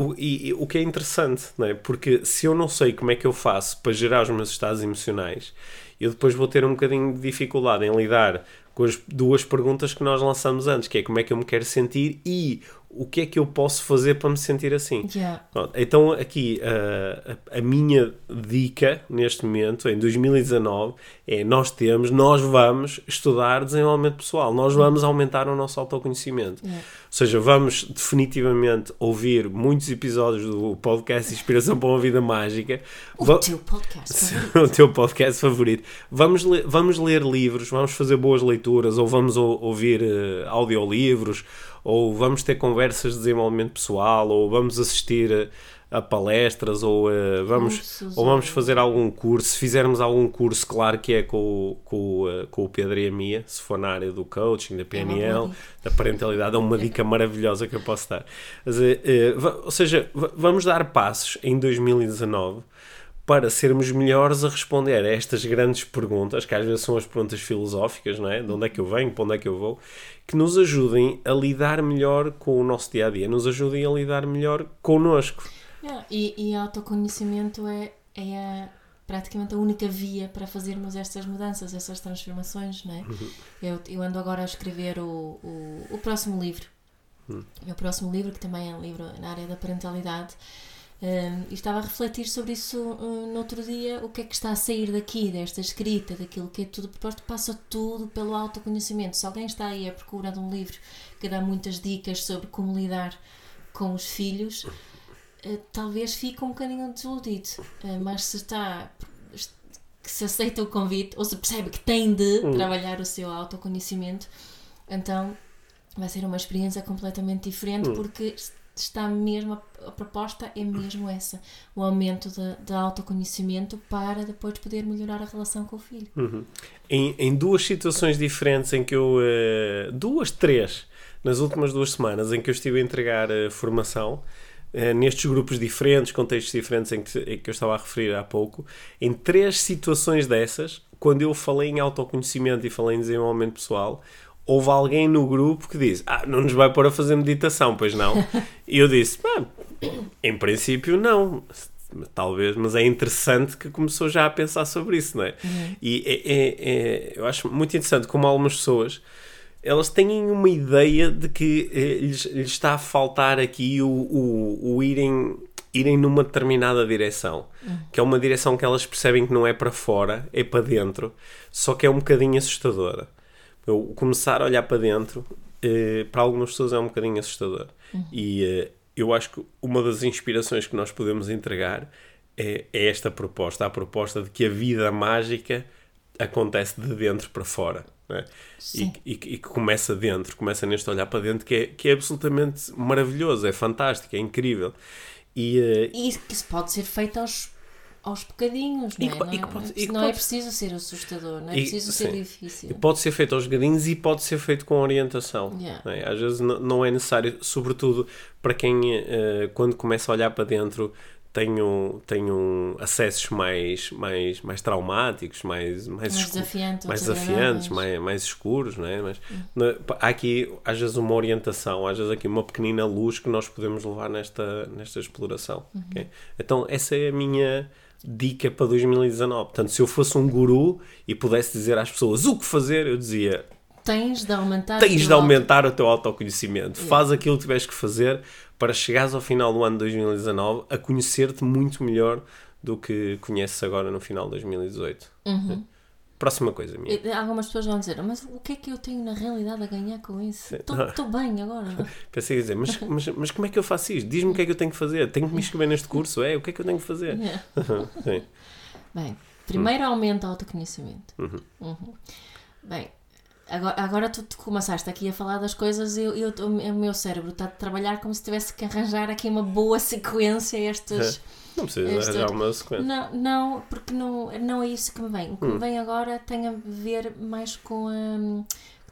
[SPEAKER 1] O, e, e o que é interessante, não é? Porque se eu não sei como é que eu faço para gerar os meus estados emocionais, eu depois vou ter um bocadinho de dificuldade em lidar com as duas perguntas que nós lançamos antes, que é como é que eu me quero sentir e o que é que eu posso fazer para me sentir assim.
[SPEAKER 2] Yeah.
[SPEAKER 1] Então aqui a, a- minha dica neste momento, em 2019, é nós temos, nós vamos estudar desenvolvimento pessoal, nós vamos aumentar o nosso autoconhecimento.
[SPEAKER 2] Yeah.
[SPEAKER 1] Ou seja, vamos definitivamente ouvir muitos episódios do podcast Inspiração para uma Vida Mágica.
[SPEAKER 2] O
[SPEAKER 1] Va-
[SPEAKER 2] teu podcast. <laughs>
[SPEAKER 1] o teu podcast favorito. Vamos ler, vamos ler livros, vamos fazer boas leituras, ou vamos ou- ouvir eh, audiolivros, ou vamos ter conversas de desenvolvimento pessoal, ou vamos assistir eh, a palestras, ou, eh, vamos,
[SPEAKER 2] Cursos,
[SPEAKER 1] ou vamos fazer algum curso. Se fizermos algum curso, claro que é com, o- com, eh, com o Pedro e a Mia, se for na área do coaching, da PNL,
[SPEAKER 2] dica.
[SPEAKER 1] da parentalidade, é uma dica maravilhosa que eu posso dar. Mas, eh, va- ou seja, va- vamos dar passos em 2019 para sermos melhores a responder a estas grandes perguntas, que às vezes são as perguntas filosóficas, não é? De onde é que eu venho, para onde é que eu vou, que nos ajudem a lidar melhor com o nosso dia a dia, nos ajudem a lidar melhor connosco.
[SPEAKER 2] Yeah, E, e autoconhecimento é, é a- praticamente a única via para fazermos estas mudanças, estas transformações, não é?
[SPEAKER 1] Uhum.
[SPEAKER 2] Eu, eu ando agora a escrever o, o, o próximo livro o meu próximo livro, que também é um livro na área da parentalidade, um, e estava a refletir sobre isso um, no outro dia, o que é que está a sair daqui, desta escrita, daquilo que é tudo proposto, passa tudo pelo autoconhecimento. Se alguém está aí à procura de um livro que dá muitas dicas sobre como lidar com os filhos, uh, talvez fique um bocadinho desiludido. Uh, mas se está que se aceita o convite ou se percebe que tem de hum. trabalhar o seu autoconhecimento, então vai ser uma experiência completamente diferente hum. porque está mesmo, a, proposta é mesmo essa, o aumento de, de autoconhecimento para depois poder melhorar a relação com o filho.
[SPEAKER 1] Uhum. Em, em duas situações diferentes em que eu, uh, duas, três, nas últimas duas semanas em que eu estive a entregar uh, formação, uh, nestes grupos diferentes, contextos diferentes em que, em que eu estava a referir há pouco, em três situações dessas, quando eu falei em autoconhecimento e falei em desenvolvimento pessoal, houve alguém no grupo que disse: Ah, não nos vai pôr a fazer meditação, pois não? <laughs> e eu disse: ah, Em princípio, não. Talvez, mas é interessante que começou já a pensar sobre isso, não é? Uhum. E é, é, é, eu acho muito interessante como algumas pessoas elas têm uma ideia de que eh, lhes, lhes, está a faltar aqui o, o, o irem irem numa determinada direção, uhum. que é uma direção que elas percebem que não é para fora, é para dentro, só que é um bocadinho assustadora. Eu começar a olhar para dentro, eh, para algumas pessoas é um bocadinho assustador. Uhum. E eh, eu acho que uma das inspirações que nós podemos entregar é, é, esta proposta, a proposta de que a vida mágica acontece de dentro para fora. É? E, e, e, que começa dentro, começa neste olhar para dentro que é, que é absolutamente maravilhoso, é fantástico, é incrível.
[SPEAKER 2] E, uh, e que pode ser feito aos aos bocadinhos, não é? não, é? Pode, não é preciso ser assustador, não é preciso ser difícil.
[SPEAKER 1] Pode ser feito aos bocadinhos e pode ser feito com orientação.
[SPEAKER 2] Yeah.
[SPEAKER 1] É? Às vezes não é necessário, sobretudo para quem, uh, quando começa a olhar para dentro, tem, um acessos mais, mais, mais traumáticos, mais,
[SPEAKER 2] mais, mais desafiantes,
[SPEAKER 1] mais, desafiantes mais, mais escuros, não é? Mas hum. há aqui, às vezes, uma orientação, às vezes, aqui uma pequenina luz que nós podemos levar nesta, nesta exploração. Uhum. Okay? Então, essa é a minha dica para 2019. Portanto, se eu fosse um guru e pudesse dizer às pessoas o que fazer, eu dizia:
[SPEAKER 2] tens de aumentar,
[SPEAKER 1] tens de aumentar auto... o teu autoconhecimento. Yeah. Faz aquilo que tiveres que fazer para chegares ao final do ano de 2019 a conhecer-te muito melhor do que conheces agora no final de 2018.
[SPEAKER 2] Uhum.
[SPEAKER 1] Próxima coisa minha.
[SPEAKER 2] Algumas pessoas vão dizer, mas o que é que eu tenho na realidade a ganhar com isso? Estou bem agora. <laughs>
[SPEAKER 1] Pensei a dizer, mas, mas, mas como é que eu faço isto? Diz-me o que é que eu tenho que fazer. Tenho que me inscrever neste curso? É, o que é que eu tenho que fazer? Yeah. <laughs>
[SPEAKER 2] Sim. Bem, primeiro hum. aumenta o autoconhecimento.
[SPEAKER 1] Uhum.
[SPEAKER 2] Uhum. Bem, agora, agora tu, tu começaste aqui a falar das coisas e eu, eu, o meu cérebro está a trabalhar como se tivesse que arranjar aqui uma boa sequência <laughs> estes...
[SPEAKER 1] Não precisa arranjar uma sequência.
[SPEAKER 2] Não, não, porque não, não é isso que me vem. O que hum. me vem agora tem a ver mais com a.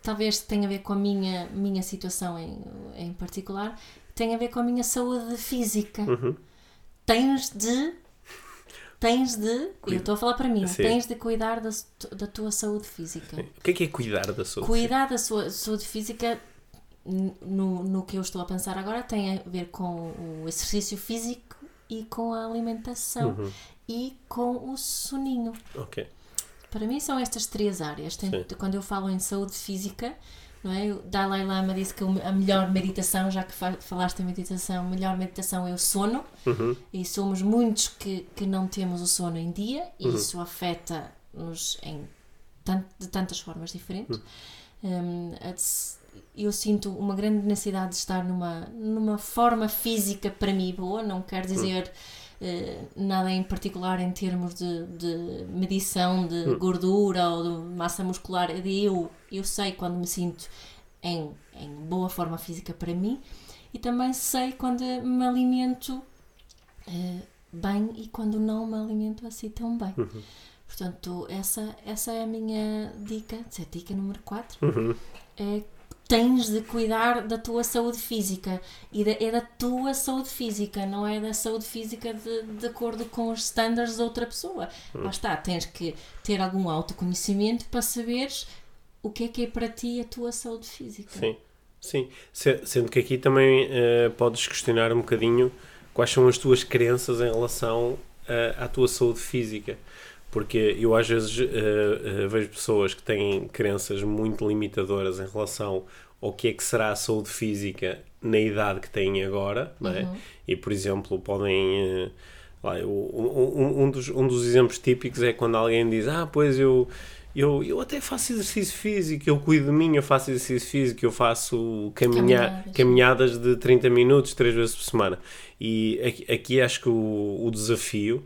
[SPEAKER 2] Talvez tenha a ver com a minha, minha situação em, em particular, tem a ver com a minha saúde física.
[SPEAKER 1] Uhum.
[SPEAKER 2] Tens de. Tens de. Cuida. Eu estou a falar para mim. Sim. Tens de cuidar da, da tua saúde física. Sim.
[SPEAKER 1] O que é que é cuidar da saúde
[SPEAKER 2] Cuidar física? da sua saúde física no, no que eu estou a pensar agora tem a ver com o exercício físico e com a alimentação uhum. e com o soninho.
[SPEAKER 1] Ok.
[SPEAKER 2] Para mim são estas três áreas. Tem, quando eu falo em saúde física, não é? O Dalai Lama disse que a melhor meditação, já que falaste em meditação, a melhor meditação é o sono.
[SPEAKER 1] Uhum.
[SPEAKER 2] E somos muitos que, que não temos o sono em dia e uhum. isso afeta-nos em tant, de tantas formas diferentes. Uhum. Um, eu sinto uma grande necessidade de estar numa, numa forma física para mim boa, não quer dizer uh, nada em particular em termos de, de medição de hum. gordura ou de massa muscular. Eu, eu sei quando me sinto em, em boa forma física para mim e também sei quando me alimento uh, bem e quando não me alimento assim tão bem.
[SPEAKER 1] Uhum.
[SPEAKER 2] Portanto, essa, essa é a minha dica, é a dica número 4.
[SPEAKER 1] Uhum.
[SPEAKER 2] É tens de cuidar da tua saúde física e da, é da tua saúde física, não é da saúde física de, de acordo com os estándares de outra pessoa. Hum. Lá está, tens que ter algum autoconhecimento para saberes o que é que é para ti a tua saúde física.
[SPEAKER 1] Sim, sim. Sendo que aqui também uh, podes questionar um bocadinho quais são as tuas crenças em relação uh, à tua saúde física porque eu às vezes uh, uh, vejo pessoas que têm crenças muito limitadoras em relação ao que é que será a saúde física na idade que têm agora, não é? E, por exemplo, podem... eh, lá, um, um- um dos, um dos exemplos típicos é quando alguém diz ah, pois eu, eu, eu até faço exercício físico, eu cuido de mim, eu faço exercício físico, eu faço caminha,
[SPEAKER 2] Caminhadas.
[SPEAKER 1] caminhadas de 30 minutos, três vezes por semana. E aqui, aqui acho que o, o desafio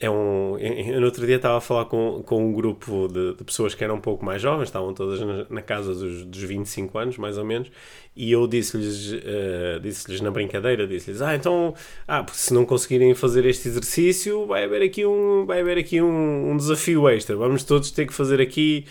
[SPEAKER 1] é um. Eu no outro dia estava a falar com, com um grupo de, de pessoas que eram um pouco mais jovens, estavam todas na, na casa dos, dos 25 anos, mais ou menos, e eu disse-lhes eh, disse-lhes na brincadeira, disse-lhes, ah, então, ah, se não conseguirem fazer este exercício, vai haver aqui um, vai haver aqui um, um desafio extra, vamos todos ter que fazer aqui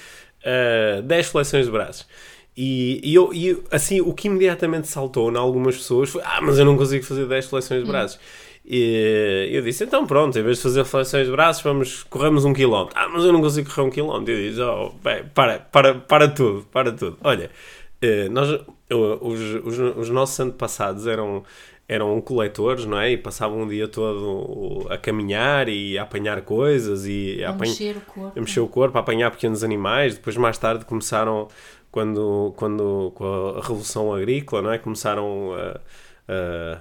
[SPEAKER 1] eh, 10 flexões de braços. E, e eu, e assim, o que imediatamente saltou em algumas pessoas foi: Ah, mas eu não consigo fazer 10 flexões de braços. E eu disse: Então, pronto, em vez de fazer flexões de braços, vamos, corremos um quilómetro. Ah, mas eu não consigo correr um quilómetro. Eu disse: Oh, bem, para, para, para tudo, para tudo. Olha, eh, nós, os, os, os nossos antepassados eram, eram coletores, não é? E passavam o dia todo a caminhar e a apanhar coisas e a
[SPEAKER 2] A mexer o corpo.
[SPEAKER 1] a mexer o corpo, a apanhar pequenos animais. Depois, mais tarde, começaram, quando, quando com a Revolução Agrícola, não é? começaram a, a,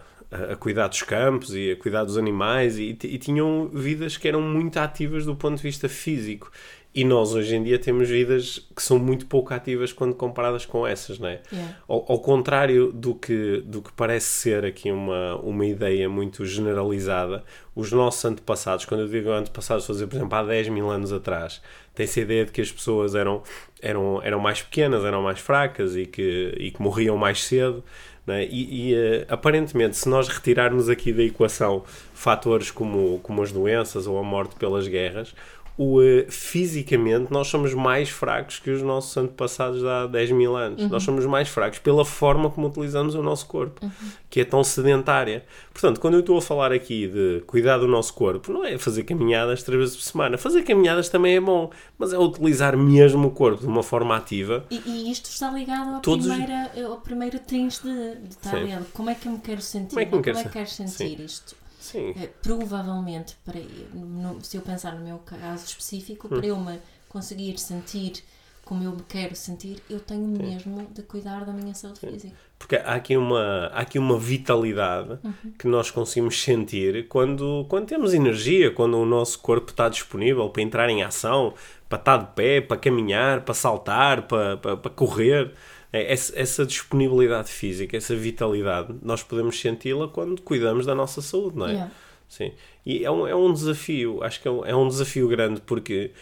[SPEAKER 1] a cuidar dos campos e a cuidar dos animais e, e tinham vidas que eram muito ativas do ponto de vista físico. E nós, hoje em dia, temos vidas que são muito pouco ativas quando comparadas com essas, não é?
[SPEAKER 2] Yeah.
[SPEAKER 1] Ao, ao contrário do que, do que parece ser aqui uma, uma ideia muito generalizada, os nossos antepassados, quando eu digo antepassados, estou a dizer, por exemplo, há 10 mil anos atrás, tem-se a ideia de que as pessoas eram, eram, eram mais pequenas, eram mais fracas e que, e que morriam mais cedo. Não é? E, e, eh, aparentemente, se nós retirarmos aqui da equação fatores como, como as doenças ou a morte pelas guerras, o, eh, fisicamente nós somos mais fracos que os nossos antepassados de há 10 mil anos. Nós somos mais fracos pela forma como utilizamos o nosso corpo, que é tão sedentária. Portanto, quando eu estou a falar aqui de cuidar do nosso corpo, não é fazer caminhadas três vezes por semana. Fazer caminhadas também é bom, mas é utilizar mesmo o corpo de uma forma ativa.
[SPEAKER 2] E, e isto está ligado à
[SPEAKER 1] Todos os-
[SPEAKER 2] primeira, ao primeiro trinch de, de
[SPEAKER 1] Sim.
[SPEAKER 2] ligado. Como é que eu me quero sentir?
[SPEAKER 1] Como é que me quero
[SPEAKER 2] Como é que quero sentir isto?
[SPEAKER 1] Sim.
[SPEAKER 2] Eh, provavelmente, para, no- se eu pensar no meu caso específico, para eu me conseguir sentir como eu me quero sentir, eu tenho mesmo de cuidar da minha saúde física.
[SPEAKER 1] Porque há aqui uma, há aqui uma vitalidade que nós conseguimos sentir quando, quando temos energia, quando o nosso corpo está disponível para entrar em ação, para estar de pé, para caminhar, para saltar, para, para, para correr. É, Essa, disponibilidade física, essa vitalidade, nós podemos senti-la quando cuidamos da nossa saúde, não é?
[SPEAKER 2] Yeah.
[SPEAKER 1] Sim. E é um, é um desafio, acho que é um, é um desafio grande porque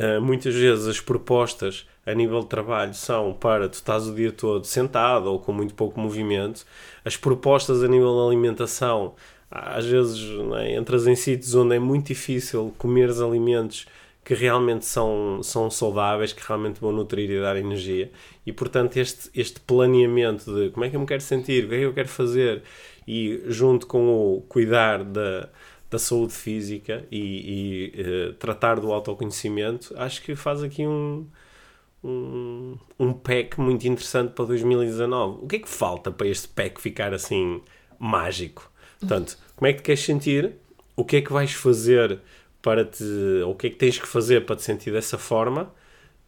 [SPEAKER 1] ah, muitas vezes as propostas a nível de trabalho são para tu estás o dia todo sentado ou com muito pouco movimento. As propostas a nível de alimentação, às vezes é, entras em sítios onde é muito difícil comeres alimentos que realmente são, são saudáveis, que realmente vão nutrir e dar energia. E portanto, este, este planeamento de como é que eu me quero sentir, o que é que eu quero fazer, e junto com o cuidar da, da saúde física e, e, eh, tratar do autoconhecimento, acho que faz aqui um, um, um pack muito interessante para 2019. O que é que falta para este pack ficar assim mágico? Portanto, como é que te queres sentir? O que é que vais fazer para te. O que é que tens que fazer para te sentir dessa forma?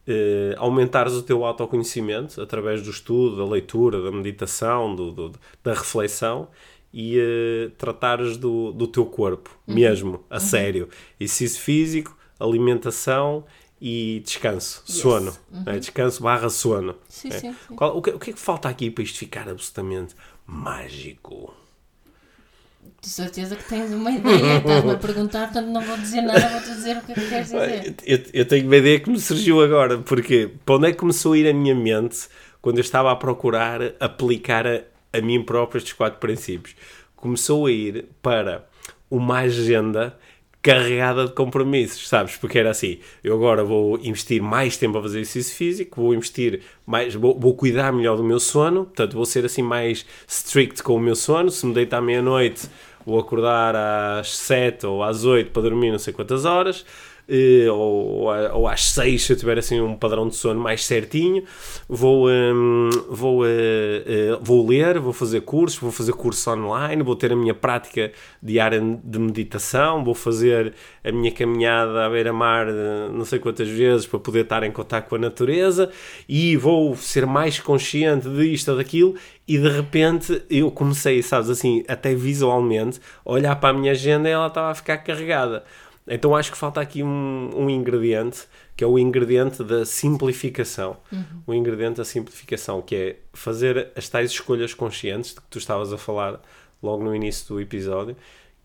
[SPEAKER 1] Eh, aumentares o teu autoconhecimento através do estudo, da leitura, da meditação, do, do- da reflexão e eh, tratares do, do teu corpo mesmo, a sério. Exercício físico, alimentação e descanso,
[SPEAKER 2] Yes.
[SPEAKER 1] sono. É, descanso barra sono.
[SPEAKER 2] Sim,
[SPEAKER 1] É.
[SPEAKER 2] sim, sim.
[SPEAKER 1] Qual- o, que, o que é que falta aqui para isto ficar absolutamente mágico?
[SPEAKER 2] De certeza que tens uma ideia, estás-me a perguntar, portanto não vou dizer nada, vou-te dizer o que é que queres dizer.
[SPEAKER 1] Eu, eu tenho uma ideia que me surgiu agora, porque para onde é que começou a ir a minha mente quando eu estava a procurar aplicar a, a mim próprio estes quatro princípios? Começou a ir para uma agenda carregada de compromissos, sabes? Porque era assim, eu agora vou investir mais tempo a fazer exercício físico, vou investir mais, vou, vou cuidar melhor do meu sono, portanto vou ser assim mais strict com o meu sono, se me deitar à meia-noite vou acordar às 7 ou às 8 para dormir não sei quantas horas, ou, ou às 6 se eu tiver assim um padrão de sono mais certinho, vou, um, vou, uh, uh, vou ler, vou fazer cursos, vou fazer cursos online, vou ter a minha prática diária de meditação, vou fazer a minha caminhada à beira-mar não sei quantas vezes para poder estar em contato com a natureza e vou ser mais consciente disto ou daquilo e de repente eu comecei, sabes, assim, até visualmente, olhar para a minha agenda e ela estava a ficar carregada. Então acho que falta aqui um, um ingrediente que é o ingrediente da simplificação. Uhum. O ingrediente da simplificação, que é fazer as tais escolhas conscientes de que tu estavas a falar logo no início do episódio,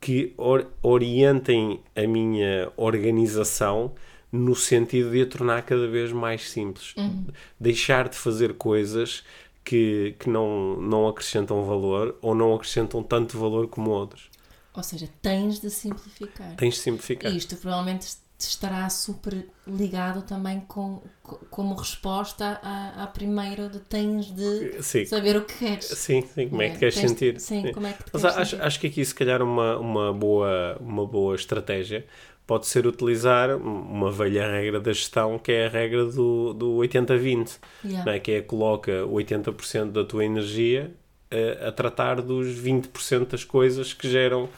[SPEAKER 1] que or orientem a minha organização no sentido de a tornar cada vez mais simples. Uhum. Deixar de fazer coisas que, que não, não acrescentam valor ou não acrescentam tanto valor como outros.
[SPEAKER 2] Ou seja, tens de simplificar.
[SPEAKER 1] Tens de simplificar.
[SPEAKER 2] E isto provavelmente estará super ligado também com, como resposta à, à primeira de tens de sim. saber o que queres.
[SPEAKER 1] Sim, sim como é, é que queres tens, sentir.
[SPEAKER 2] Sim, sim, como é que
[SPEAKER 1] Mas acho, sentir. acho que aqui se calhar uma, uma, boa, uma boa estratégia pode ser utilizar uma velha regra da gestão que é a regra do, do 80-20, yeah. é? que é coloca 80% da tua energia a, eh, a tratar dos 20% das coisas que geram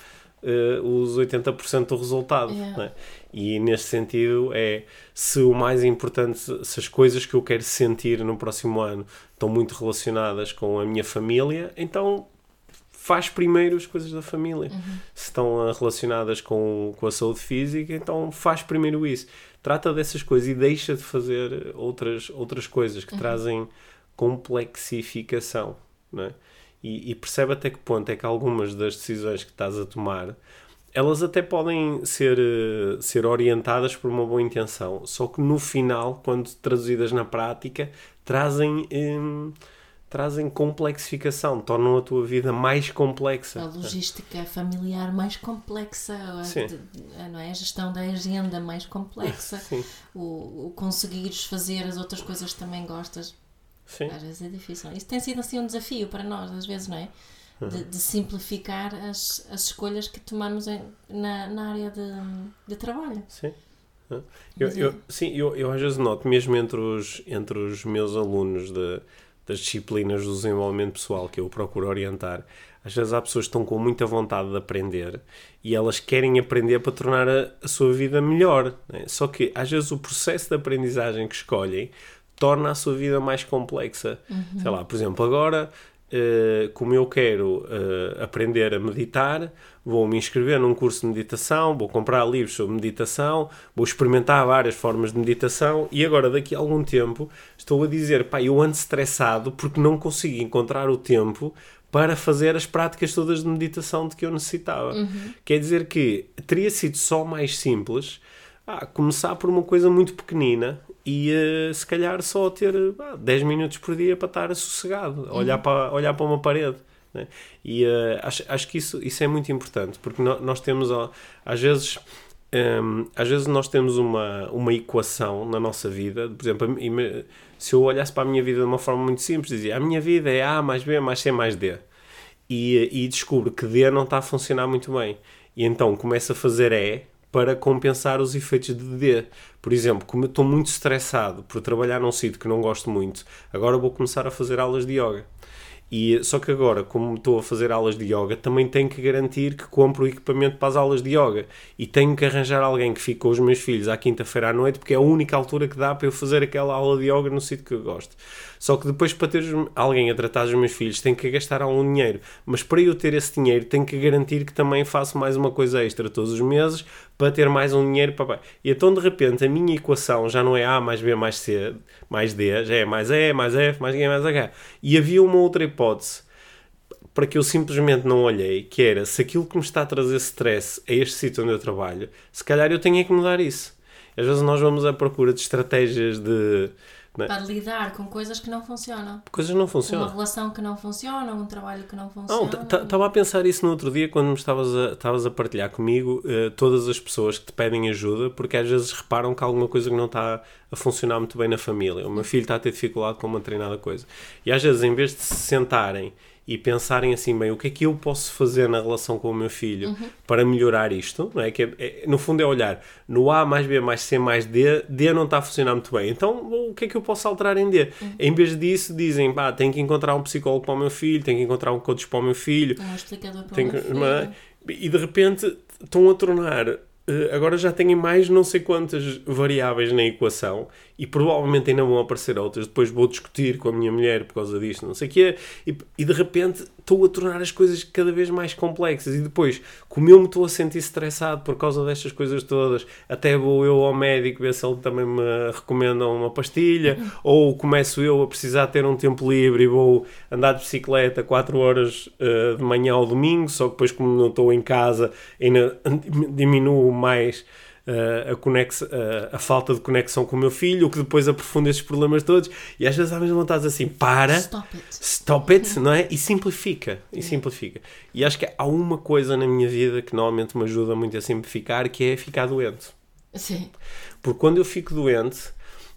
[SPEAKER 1] uh, os 80% do resultado. Yeah. É? E nesse sentido é se o mais importante, se as coisas que eu quero sentir no próximo ano estão muito relacionadas com a minha família, então faz primeiro as coisas da família. Uhum. Se estão relacionadas com, com a saúde física, então faz primeiro isso. Trata dessas coisas e deixa de fazer outras, outras coisas que uhum. trazem complexificação. Não é? E, e percebe até que ponto é que algumas das decisões que estás a tomar elas até podem ser, eh, ser orientadas por uma boa intenção, só que no final, quando traduzidas na prática, trazem, hum, trazem complexificação, tornam a tua vida mais complexa.
[SPEAKER 2] A logística familiar mais complexa, a, não é? a gestão da agenda mais complexa, <laughs> o, o conseguires fazer as outras coisas que também gostas Sim. Às vezes é difícil. Isso tem sido assim um desafio para nós, às vezes, não é? De, de simplificar as, as escolhas que tomamos em, na, na área de, de trabalho.
[SPEAKER 1] Sim. Eu, eu, sim, eu, eu às vezes noto, mesmo entre os, entre os meus alunos de, das disciplinas do desenvolvimento pessoal que eu procuro orientar, às vezes há pessoas que estão com muita vontade de aprender e elas querem aprender para tornar a, a sua vida melhor. Né? Só que às vezes o processo de aprendizagem que escolhem torna a sua vida mais complexa. Uhum. Sei lá, por exemplo, agora, uh, como eu quero uh, aprender a meditar, vou me inscrever num curso de meditação, vou comprar livros sobre meditação, vou experimentar várias formas de meditação e agora, daqui a algum tempo, estou a dizer, pá, eu ando estressado porque não consigo encontrar o tempo para fazer as práticas todas de meditação de que eu necessitava. Uhum. Quer dizer que teria sido só mais simples ah, começar por uma coisa muito pequenina e uh, se calhar só ter ah, 10 minutos por dia para estar sossegado, uhum. olhar, para, olhar para uma parede. Né? E uh, acho, acho que isso, isso é muito importante, porque no, nós temos, ó, às vezes, um, ehm, às vezes nós temos uma, uma equação na nossa vida, por exemplo, se eu olhasse para a minha vida de uma forma muito simples, dizia a minha vida é A mais B mais C mais D. E, e descubro que D não está a funcionar muito bem. E então começo a fazer E para compensar os efeitos de D. Por exemplo, como eu estou muito estressado por trabalhar num sítio que não gosto muito, agora vou começar a fazer aulas de yoga. E, só que agora, como estou a fazer aulas de yoga, também tenho que garantir que compro o equipamento para as aulas de yoga. E tenho que arranjar alguém que fique com os meus filhos à quinta-feira à noite, porque é a única altura que dá para eu fazer aquela aula de yoga no sítio que eu gosto. Só que depois, para ter alguém a tratar dos meus filhos, tenho que gastar algum dinheiro. Mas para eu ter esse dinheiro, tenho que garantir que também faço mais uma coisa extra todos os meses para ter mais um dinheiro para. E então, de repente, a minha equação já não é A mais B mais C mais D, já é mais E, mais F, mais G, mais H. E havia uma outra hipótese para que eu simplesmente não olhei, que era se aquilo que me está a trazer stress é este sítio onde eu trabalho, se calhar eu tenho que mudar isso. Às vezes nós vamos à procura de estratégias de
[SPEAKER 2] é? Para lidar com coisas que não funcionam.
[SPEAKER 1] Coisas não funcionam.
[SPEAKER 2] Uma relação que não funciona, um trabalho que não funciona.
[SPEAKER 1] Estava a pensar isso no outro dia quando me estavas a, estavas a partilhar comigo uh, todas as pessoas que te pedem ajuda porque às vezes reparam que há alguma coisa que não está a funcionar muito bem na família. O meu filho está a ter dificuldade com uma determinada coisa. E às vezes, em vez de se sentarem e pensarem assim, bem, o que é que eu posso fazer na relação com o meu filho para melhorar isto, não é? Que é- é- no fundo é olhar no A mais B mais C mais D, D não está a funcionar muito bem, então o que é que eu posso alterar em D? Em vez disso dizem, pá, tenho que encontrar um psicólogo para o meu filho, tenho que encontrar um coach para o meu filho,
[SPEAKER 2] Um explicador para
[SPEAKER 1] tenho
[SPEAKER 2] o meu filho.
[SPEAKER 1] não é? e de repente estão a tornar eh, agora já têm mais não sei quantas variáveis na equação e provavelmente ainda vão aparecer outras. Depois vou discutir com a minha mulher por causa disto, não sei o quê. E, e de repente estou a tornar as coisas cada vez mais complexas. E depois, como eu me estou a sentir estressado por causa destas coisas todas, até vou eu ao médico ver se ele também me recomenda uma pastilha, <laughs> ou começo eu a precisar ter um tempo livre e vou andar de bicicleta 4 horas eh, de manhã ao domingo, só que depois, como não estou em casa, ainda <laughs> diminuo mais uh, a, conex, a falta de conexão com o meu filho, o que depois aprofunda esses problemas todos. E às vezes há mesmo vontade assim, para,
[SPEAKER 2] Stop it.
[SPEAKER 1] stop it, não é? E simplifica, e simplifica. E acho que há uma coisa na minha vida que normalmente me ajuda muito a simplificar, que é ficar doente.
[SPEAKER 2] Sim.
[SPEAKER 1] Porque quando eu fico doente,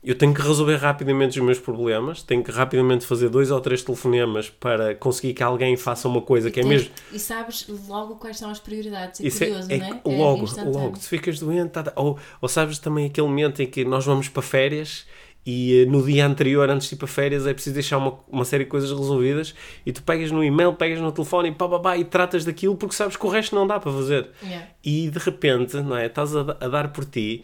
[SPEAKER 1] eu tenho que resolver rapidamente os meus problemas, tenho que rapidamente fazer dois ou três telefonemas para conseguir que alguém faça uma coisa que é mesmo.
[SPEAKER 2] E sabes logo quais são as prioridades. É
[SPEAKER 1] Isso é,
[SPEAKER 2] curioso,
[SPEAKER 1] é
[SPEAKER 2] não é?
[SPEAKER 1] logo,
[SPEAKER 2] instantâneo.
[SPEAKER 1] logo, se ficas doente, tá- ou, ou sabes também aquele momento em que nós vamos para férias e eh, no dia anterior, antes de ir para férias, é preciso deixar uma, uma série de coisas resolvidas e tu pegas no e-mail, pegas no telefone e pá, pá, pá, e tratas daquilo porque sabes que o resto não dá para fazer.
[SPEAKER 2] Yeah.
[SPEAKER 1] E de repente, não é? Estás a, a dar por ti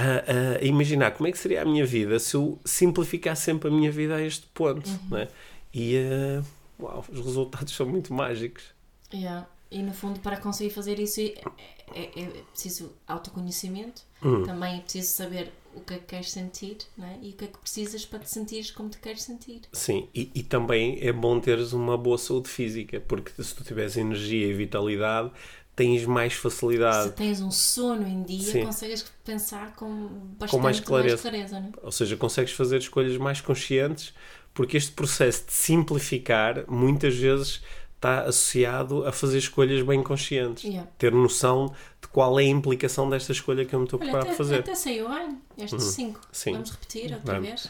[SPEAKER 1] a, a imaginar como é que seria a minha vida se eu simplificasse sempre a minha vida a este ponto,
[SPEAKER 2] Uhum.
[SPEAKER 1] não é? E eh, uau, os resultados são muito mágicos.
[SPEAKER 2] Yeah. E no fundo, para conseguir fazer isso, é, é- é preciso autoconhecimento,
[SPEAKER 1] Hum.
[SPEAKER 2] também é preciso saber o que é que queres sentir não é? e o que é que precisas para te sentires como te queres sentir.
[SPEAKER 1] Sim, e, e também é bom teres uma boa saúde física, porque se tu tiveres energia e vitalidade, tens mais
[SPEAKER 2] Se
[SPEAKER 1] facilidade.
[SPEAKER 2] tens um sono em dia,
[SPEAKER 1] Sim.
[SPEAKER 2] consegues pensar com bastante
[SPEAKER 1] mais
[SPEAKER 2] mais
[SPEAKER 1] clareza.
[SPEAKER 2] clareza. não é?
[SPEAKER 1] Ou seja, consegues fazer escolhas mais conscientes, porque este processo de simplificar muitas vezes está associado a fazer escolhas bem conscientes.
[SPEAKER 2] Yeah.
[SPEAKER 1] Ter noção de qual é a implicação desta escolha que eu me estou a
[SPEAKER 2] Olha,
[SPEAKER 1] preparar para fazer.
[SPEAKER 2] até saiu bem, estes cinco.
[SPEAKER 1] Uhum. Sim.
[SPEAKER 2] Vamos repetir outra
[SPEAKER 1] Vamos.
[SPEAKER 2] vez?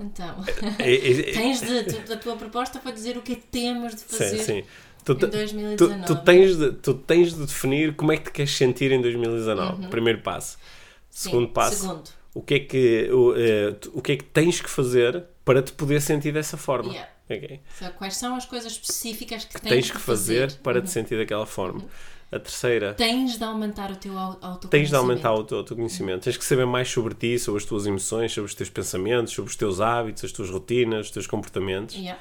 [SPEAKER 2] Então,
[SPEAKER 1] É- é- é- <laughs>
[SPEAKER 2] tens de, tu- da tua proposta para dizer o que é que temos de fazer
[SPEAKER 1] sim, sim. Tu,
[SPEAKER 2] em
[SPEAKER 1] tu,
[SPEAKER 2] 2019.
[SPEAKER 1] tu tens de, tu tens de definir como é que te queres sentir em 2019. Primeiro passo.
[SPEAKER 2] Uhum. Sim,
[SPEAKER 1] Segundo passo.
[SPEAKER 2] Segundo.
[SPEAKER 1] o que é que o, tu- o que é que tens que fazer para te poder sentir dessa forma
[SPEAKER 2] Yeah.
[SPEAKER 1] Ok?
[SPEAKER 2] Só quais são as coisas específicas que tens,
[SPEAKER 1] tens
[SPEAKER 2] de
[SPEAKER 1] que fazer para
[SPEAKER 2] Uhum.
[SPEAKER 1] te sentir daquela forma a terceira
[SPEAKER 2] Tens de aumentar o teu au- autoconhecimento.
[SPEAKER 1] tens de aumentar o teu autoconhecimento tens que saber mais sobre ti sobre as tuas emoções sobre os teus pensamentos sobre os teus hábitos as tuas rotinas os teus comportamentos
[SPEAKER 2] Yeah.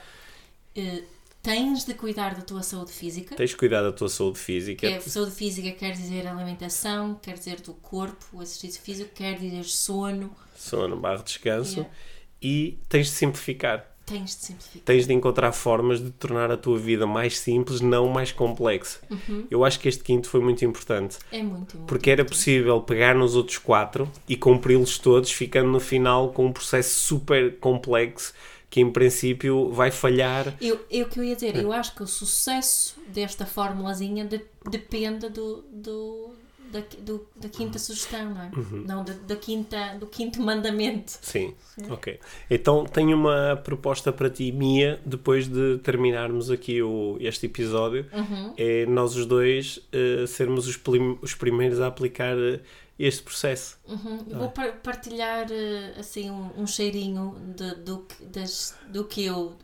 [SPEAKER 2] Eh, tens de cuidar da tua saúde física.
[SPEAKER 1] tens de cuidar da tua saúde física
[SPEAKER 2] é, saúde física quer dizer alimentação, quer dizer do corpo, o exercício físico, quer dizer sono.
[SPEAKER 1] sono barra descanso
[SPEAKER 2] Yeah.
[SPEAKER 1] e tens de simplificar
[SPEAKER 2] Tens de simplificar.
[SPEAKER 1] tens de encontrar formas de tornar a tua vida mais simples, não mais complexa.
[SPEAKER 2] Uhum.
[SPEAKER 1] Eu acho que este quinto foi muito importante.
[SPEAKER 2] É muito, muito
[SPEAKER 1] Porque era
[SPEAKER 2] importante.
[SPEAKER 1] possível pegar nos outros quatro e cumpri-los todos, ficando no final com um processo super complexo que, em princípio, vai falhar.
[SPEAKER 2] Eu, eu que eu ia dizer,
[SPEAKER 1] É.
[SPEAKER 2] eu acho que o sucesso desta formulazinha de- depende do, do, da, do- da quinta sugestão, não é?
[SPEAKER 1] Uhum.
[SPEAKER 2] Não, da, da quinta, do quinto mandamento.
[SPEAKER 1] Sim, ok. Então tenho uma proposta para ti, Mia, depois de terminarmos aqui o, este episódio.
[SPEAKER 2] Uhum.
[SPEAKER 1] É nós os dois eh, sermos os, os primeiros a aplicar eh, este processo.
[SPEAKER 2] Uhum. Eu
[SPEAKER 1] Ah.
[SPEAKER 2] vou par- partilhar eh, assim um, um cheirinho de- do, que- das, do que eu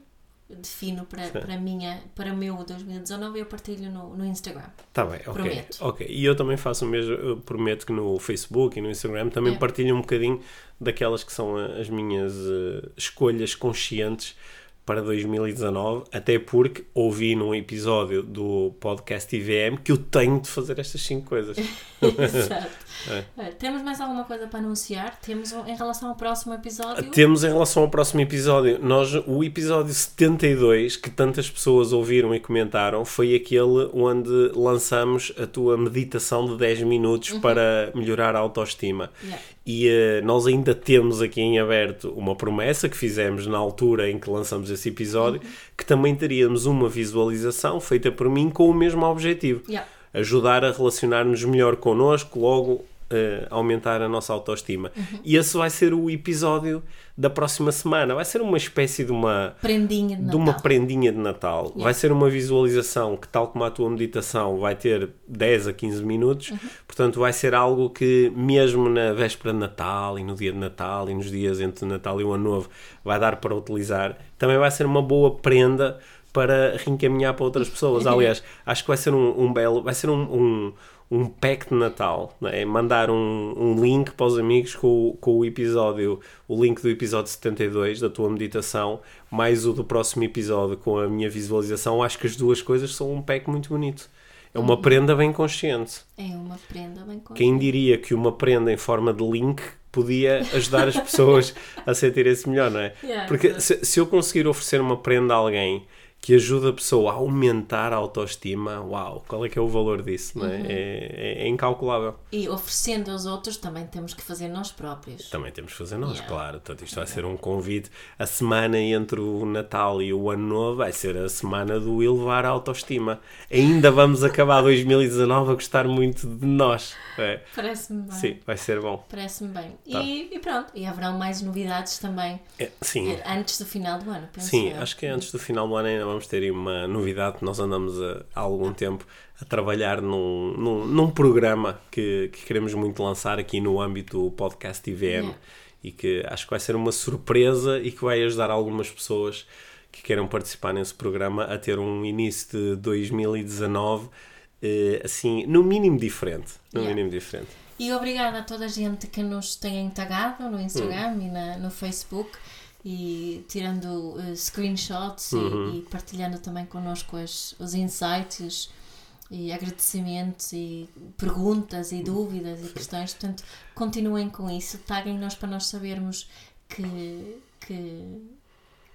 [SPEAKER 2] defino para, para, minha, para o meu 2019 eu partilho no, no Instagram.
[SPEAKER 1] Tá bem, ok.
[SPEAKER 2] Prometo.
[SPEAKER 1] Ok. E eu também faço o mesmo, prometo que no Facebook e no Instagram também
[SPEAKER 2] É.
[SPEAKER 1] partilho um bocadinho daquelas que são a- as minhas eh, escolhas conscientes para 2019, até porque ouvi num episódio do podcast IVM que eu tenho de fazer estas cinco coisas. <laughs>
[SPEAKER 2] Exato.
[SPEAKER 1] É.
[SPEAKER 2] Temos mais alguma coisa para anunciar? Temos em relação ao próximo episódio?
[SPEAKER 1] Temos em relação ao próximo episódio, nós, o episódio 72, que tantas pessoas ouviram e comentaram, foi aquele onde lançamos a tua meditação de 10 minutos para melhorar a autoestima.
[SPEAKER 2] Yeah.
[SPEAKER 1] E eh, nós ainda temos aqui em aberto uma promessa que fizemos na altura em que lançamos esse episódio, que também teríamos uma visualização feita por mim com o mesmo objetivo
[SPEAKER 2] Yeah.
[SPEAKER 1] ajudar a relacionar-nos melhor connosco, logo uh, aumentar a nossa autoestima. E esse vai ser o episódio da próxima semana. Vai ser uma espécie de uma
[SPEAKER 2] Prendinha de
[SPEAKER 1] de uma
[SPEAKER 2] Natal.
[SPEAKER 1] prendinha de Natal. Vai ser uma visualização que, tal como a tua meditação, vai ter 10 a 15 minutos.
[SPEAKER 2] Uhum.
[SPEAKER 1] Portanto, vai ser algo que, mesmo na véspera de Natal e no dia de Natal e nos dias entre Natal e o Ano Novo, vai dar para utilizar. Também vai ser uma boa prenda para reencaminhar para outras pessoas. <laughs> Aliás, acho que vai ser um, um belo. Vai ser um. um um pack de Natal, é? mandar um, um link para os amigos com, o- com o episódio, o link do episódio 72 da tua meditação, mais o do próximo episódio com a minha visualização. Acho que as duas coisas são um pack muito bonito. É uma prenda bem consciente.
[SPEAKER 2] É uma prenda bem consciente.
[SPEAKER 1] Quem diria que uma prenda em forma de link podia ajudar as pessoas <laughs> a sentirem-se melhor, não é?
[SPEAKER 2] Yeah,
[SPEAKER 1] Porque se, se eu conseguir oferecer uma prenda a alguém que ajuda a pessoa a aumentar a autoestima, uau, qual é que é o valor disso, não é?
[SPEAKER 2] Uhum.
[SPEAKER 1] É, é- é incalculável.
[SPEAKER 2] E oferecendo aos outros também temos que fazer nós próprios.
[SPEAKER 1] Também temos que fazer nós,
[SPEAKER 2] Yeah.
[SPEAKER 1] claro. Portanto, isto vai ser um convite. A semana entre o Natal e o Ano Novo vai ser a semana do elevar a autoestima. Ainda vamos acabar <laughs> 2019 a gostar muito de nós. É.
[SPEAKER 2] Parece-me bem.
[SPEAKER 1] Sim, vai ser bom.
[SPEAKER 2] Parece-me bem.
[SPEAKER 1] Tá.
[SPEAKER 2] E, e pronto. E haverão mais novidades também
[SPEAKER 1] É, sim.
[SPEAKER 2] eh, antes do final do ano, penso
[SPEAKER 1] Sim,
[SPEAKER 2] eu.
[SPEAKER 1] acho que antes do final do ano ainda vamos ter aí uma novidade que nós andamos a- há algum tempo a trabalhar num, num, num programa que, que queremos muito lançar aqui no âmbito do podcast IVM
[SPEAKER 2] Yeah.
[SPEAKER 1] e que acho que vai ser uma surpresa e que vai ajudar algumas pessoas que queiram participar nesse programa a ter um início de 2019 eh, assim, no mínimo diferente. No
[SPEAKER 2] Yeah.
[SPEAKER 1] mínimo diferente.
[SPEAKER 2] E obrigada a toda a gente que nos tem tagado no Instagram e na- no Facebook e tirando eh, screenshots e-
[SPEAKER 1] Uhum.
[SPEAKER 2] e, partilhando também connosco as- os insights e agradecimentos e perguntas e dúvidas e questões. Portanto, continuem com isso, taguem-nos para nós sabermos que, que,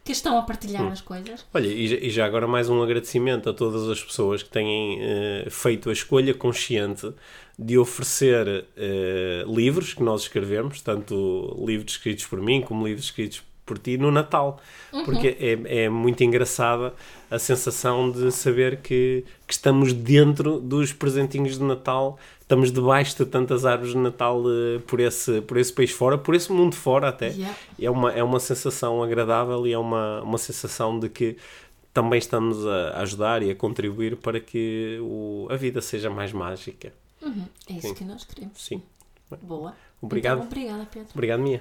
[SPEAKER 2] que estão a partilhar
[SPEAKER 1] Hum.
[SPEAKER 2] as coisas.
[SPEAKER 1] Olha, e já, e já agora mais um agradecimento a todas as pessoas que têm eh, feito a escolha consciente de oferecer eh, livros que nós escrevemos, tanto livros escritos por mim como livros escritos por ti, no Natal. Porque é, é muito engraçada a sensação de saber que, que estamos dentro dos presentinhos de Natal, estamos debaixo de tantas árvores de Natal eh, por, esse, por esse país fora, por esse mundo fora até
[SPEAKER 2] Yeah.
[SPEAKER 1] é uma, é uma sensação agradável e é uma, uma sensação de que também estamos a ajudar e a contribuir para que o, a vida seja mais mágica.
[SPEAKER 2] Uhum, É isso
[SPEAKER 1] Sim.
[SPEAKER 2] que nós queremos.
[SPEAKER 1] Sim.
[SPEAKER 2] Boa.
[SPEAKER 1] Obrigado.
[SPEAKER 2] Então, obrigada, Pedro.
[SPEAKER 1] Obrigado, Mia.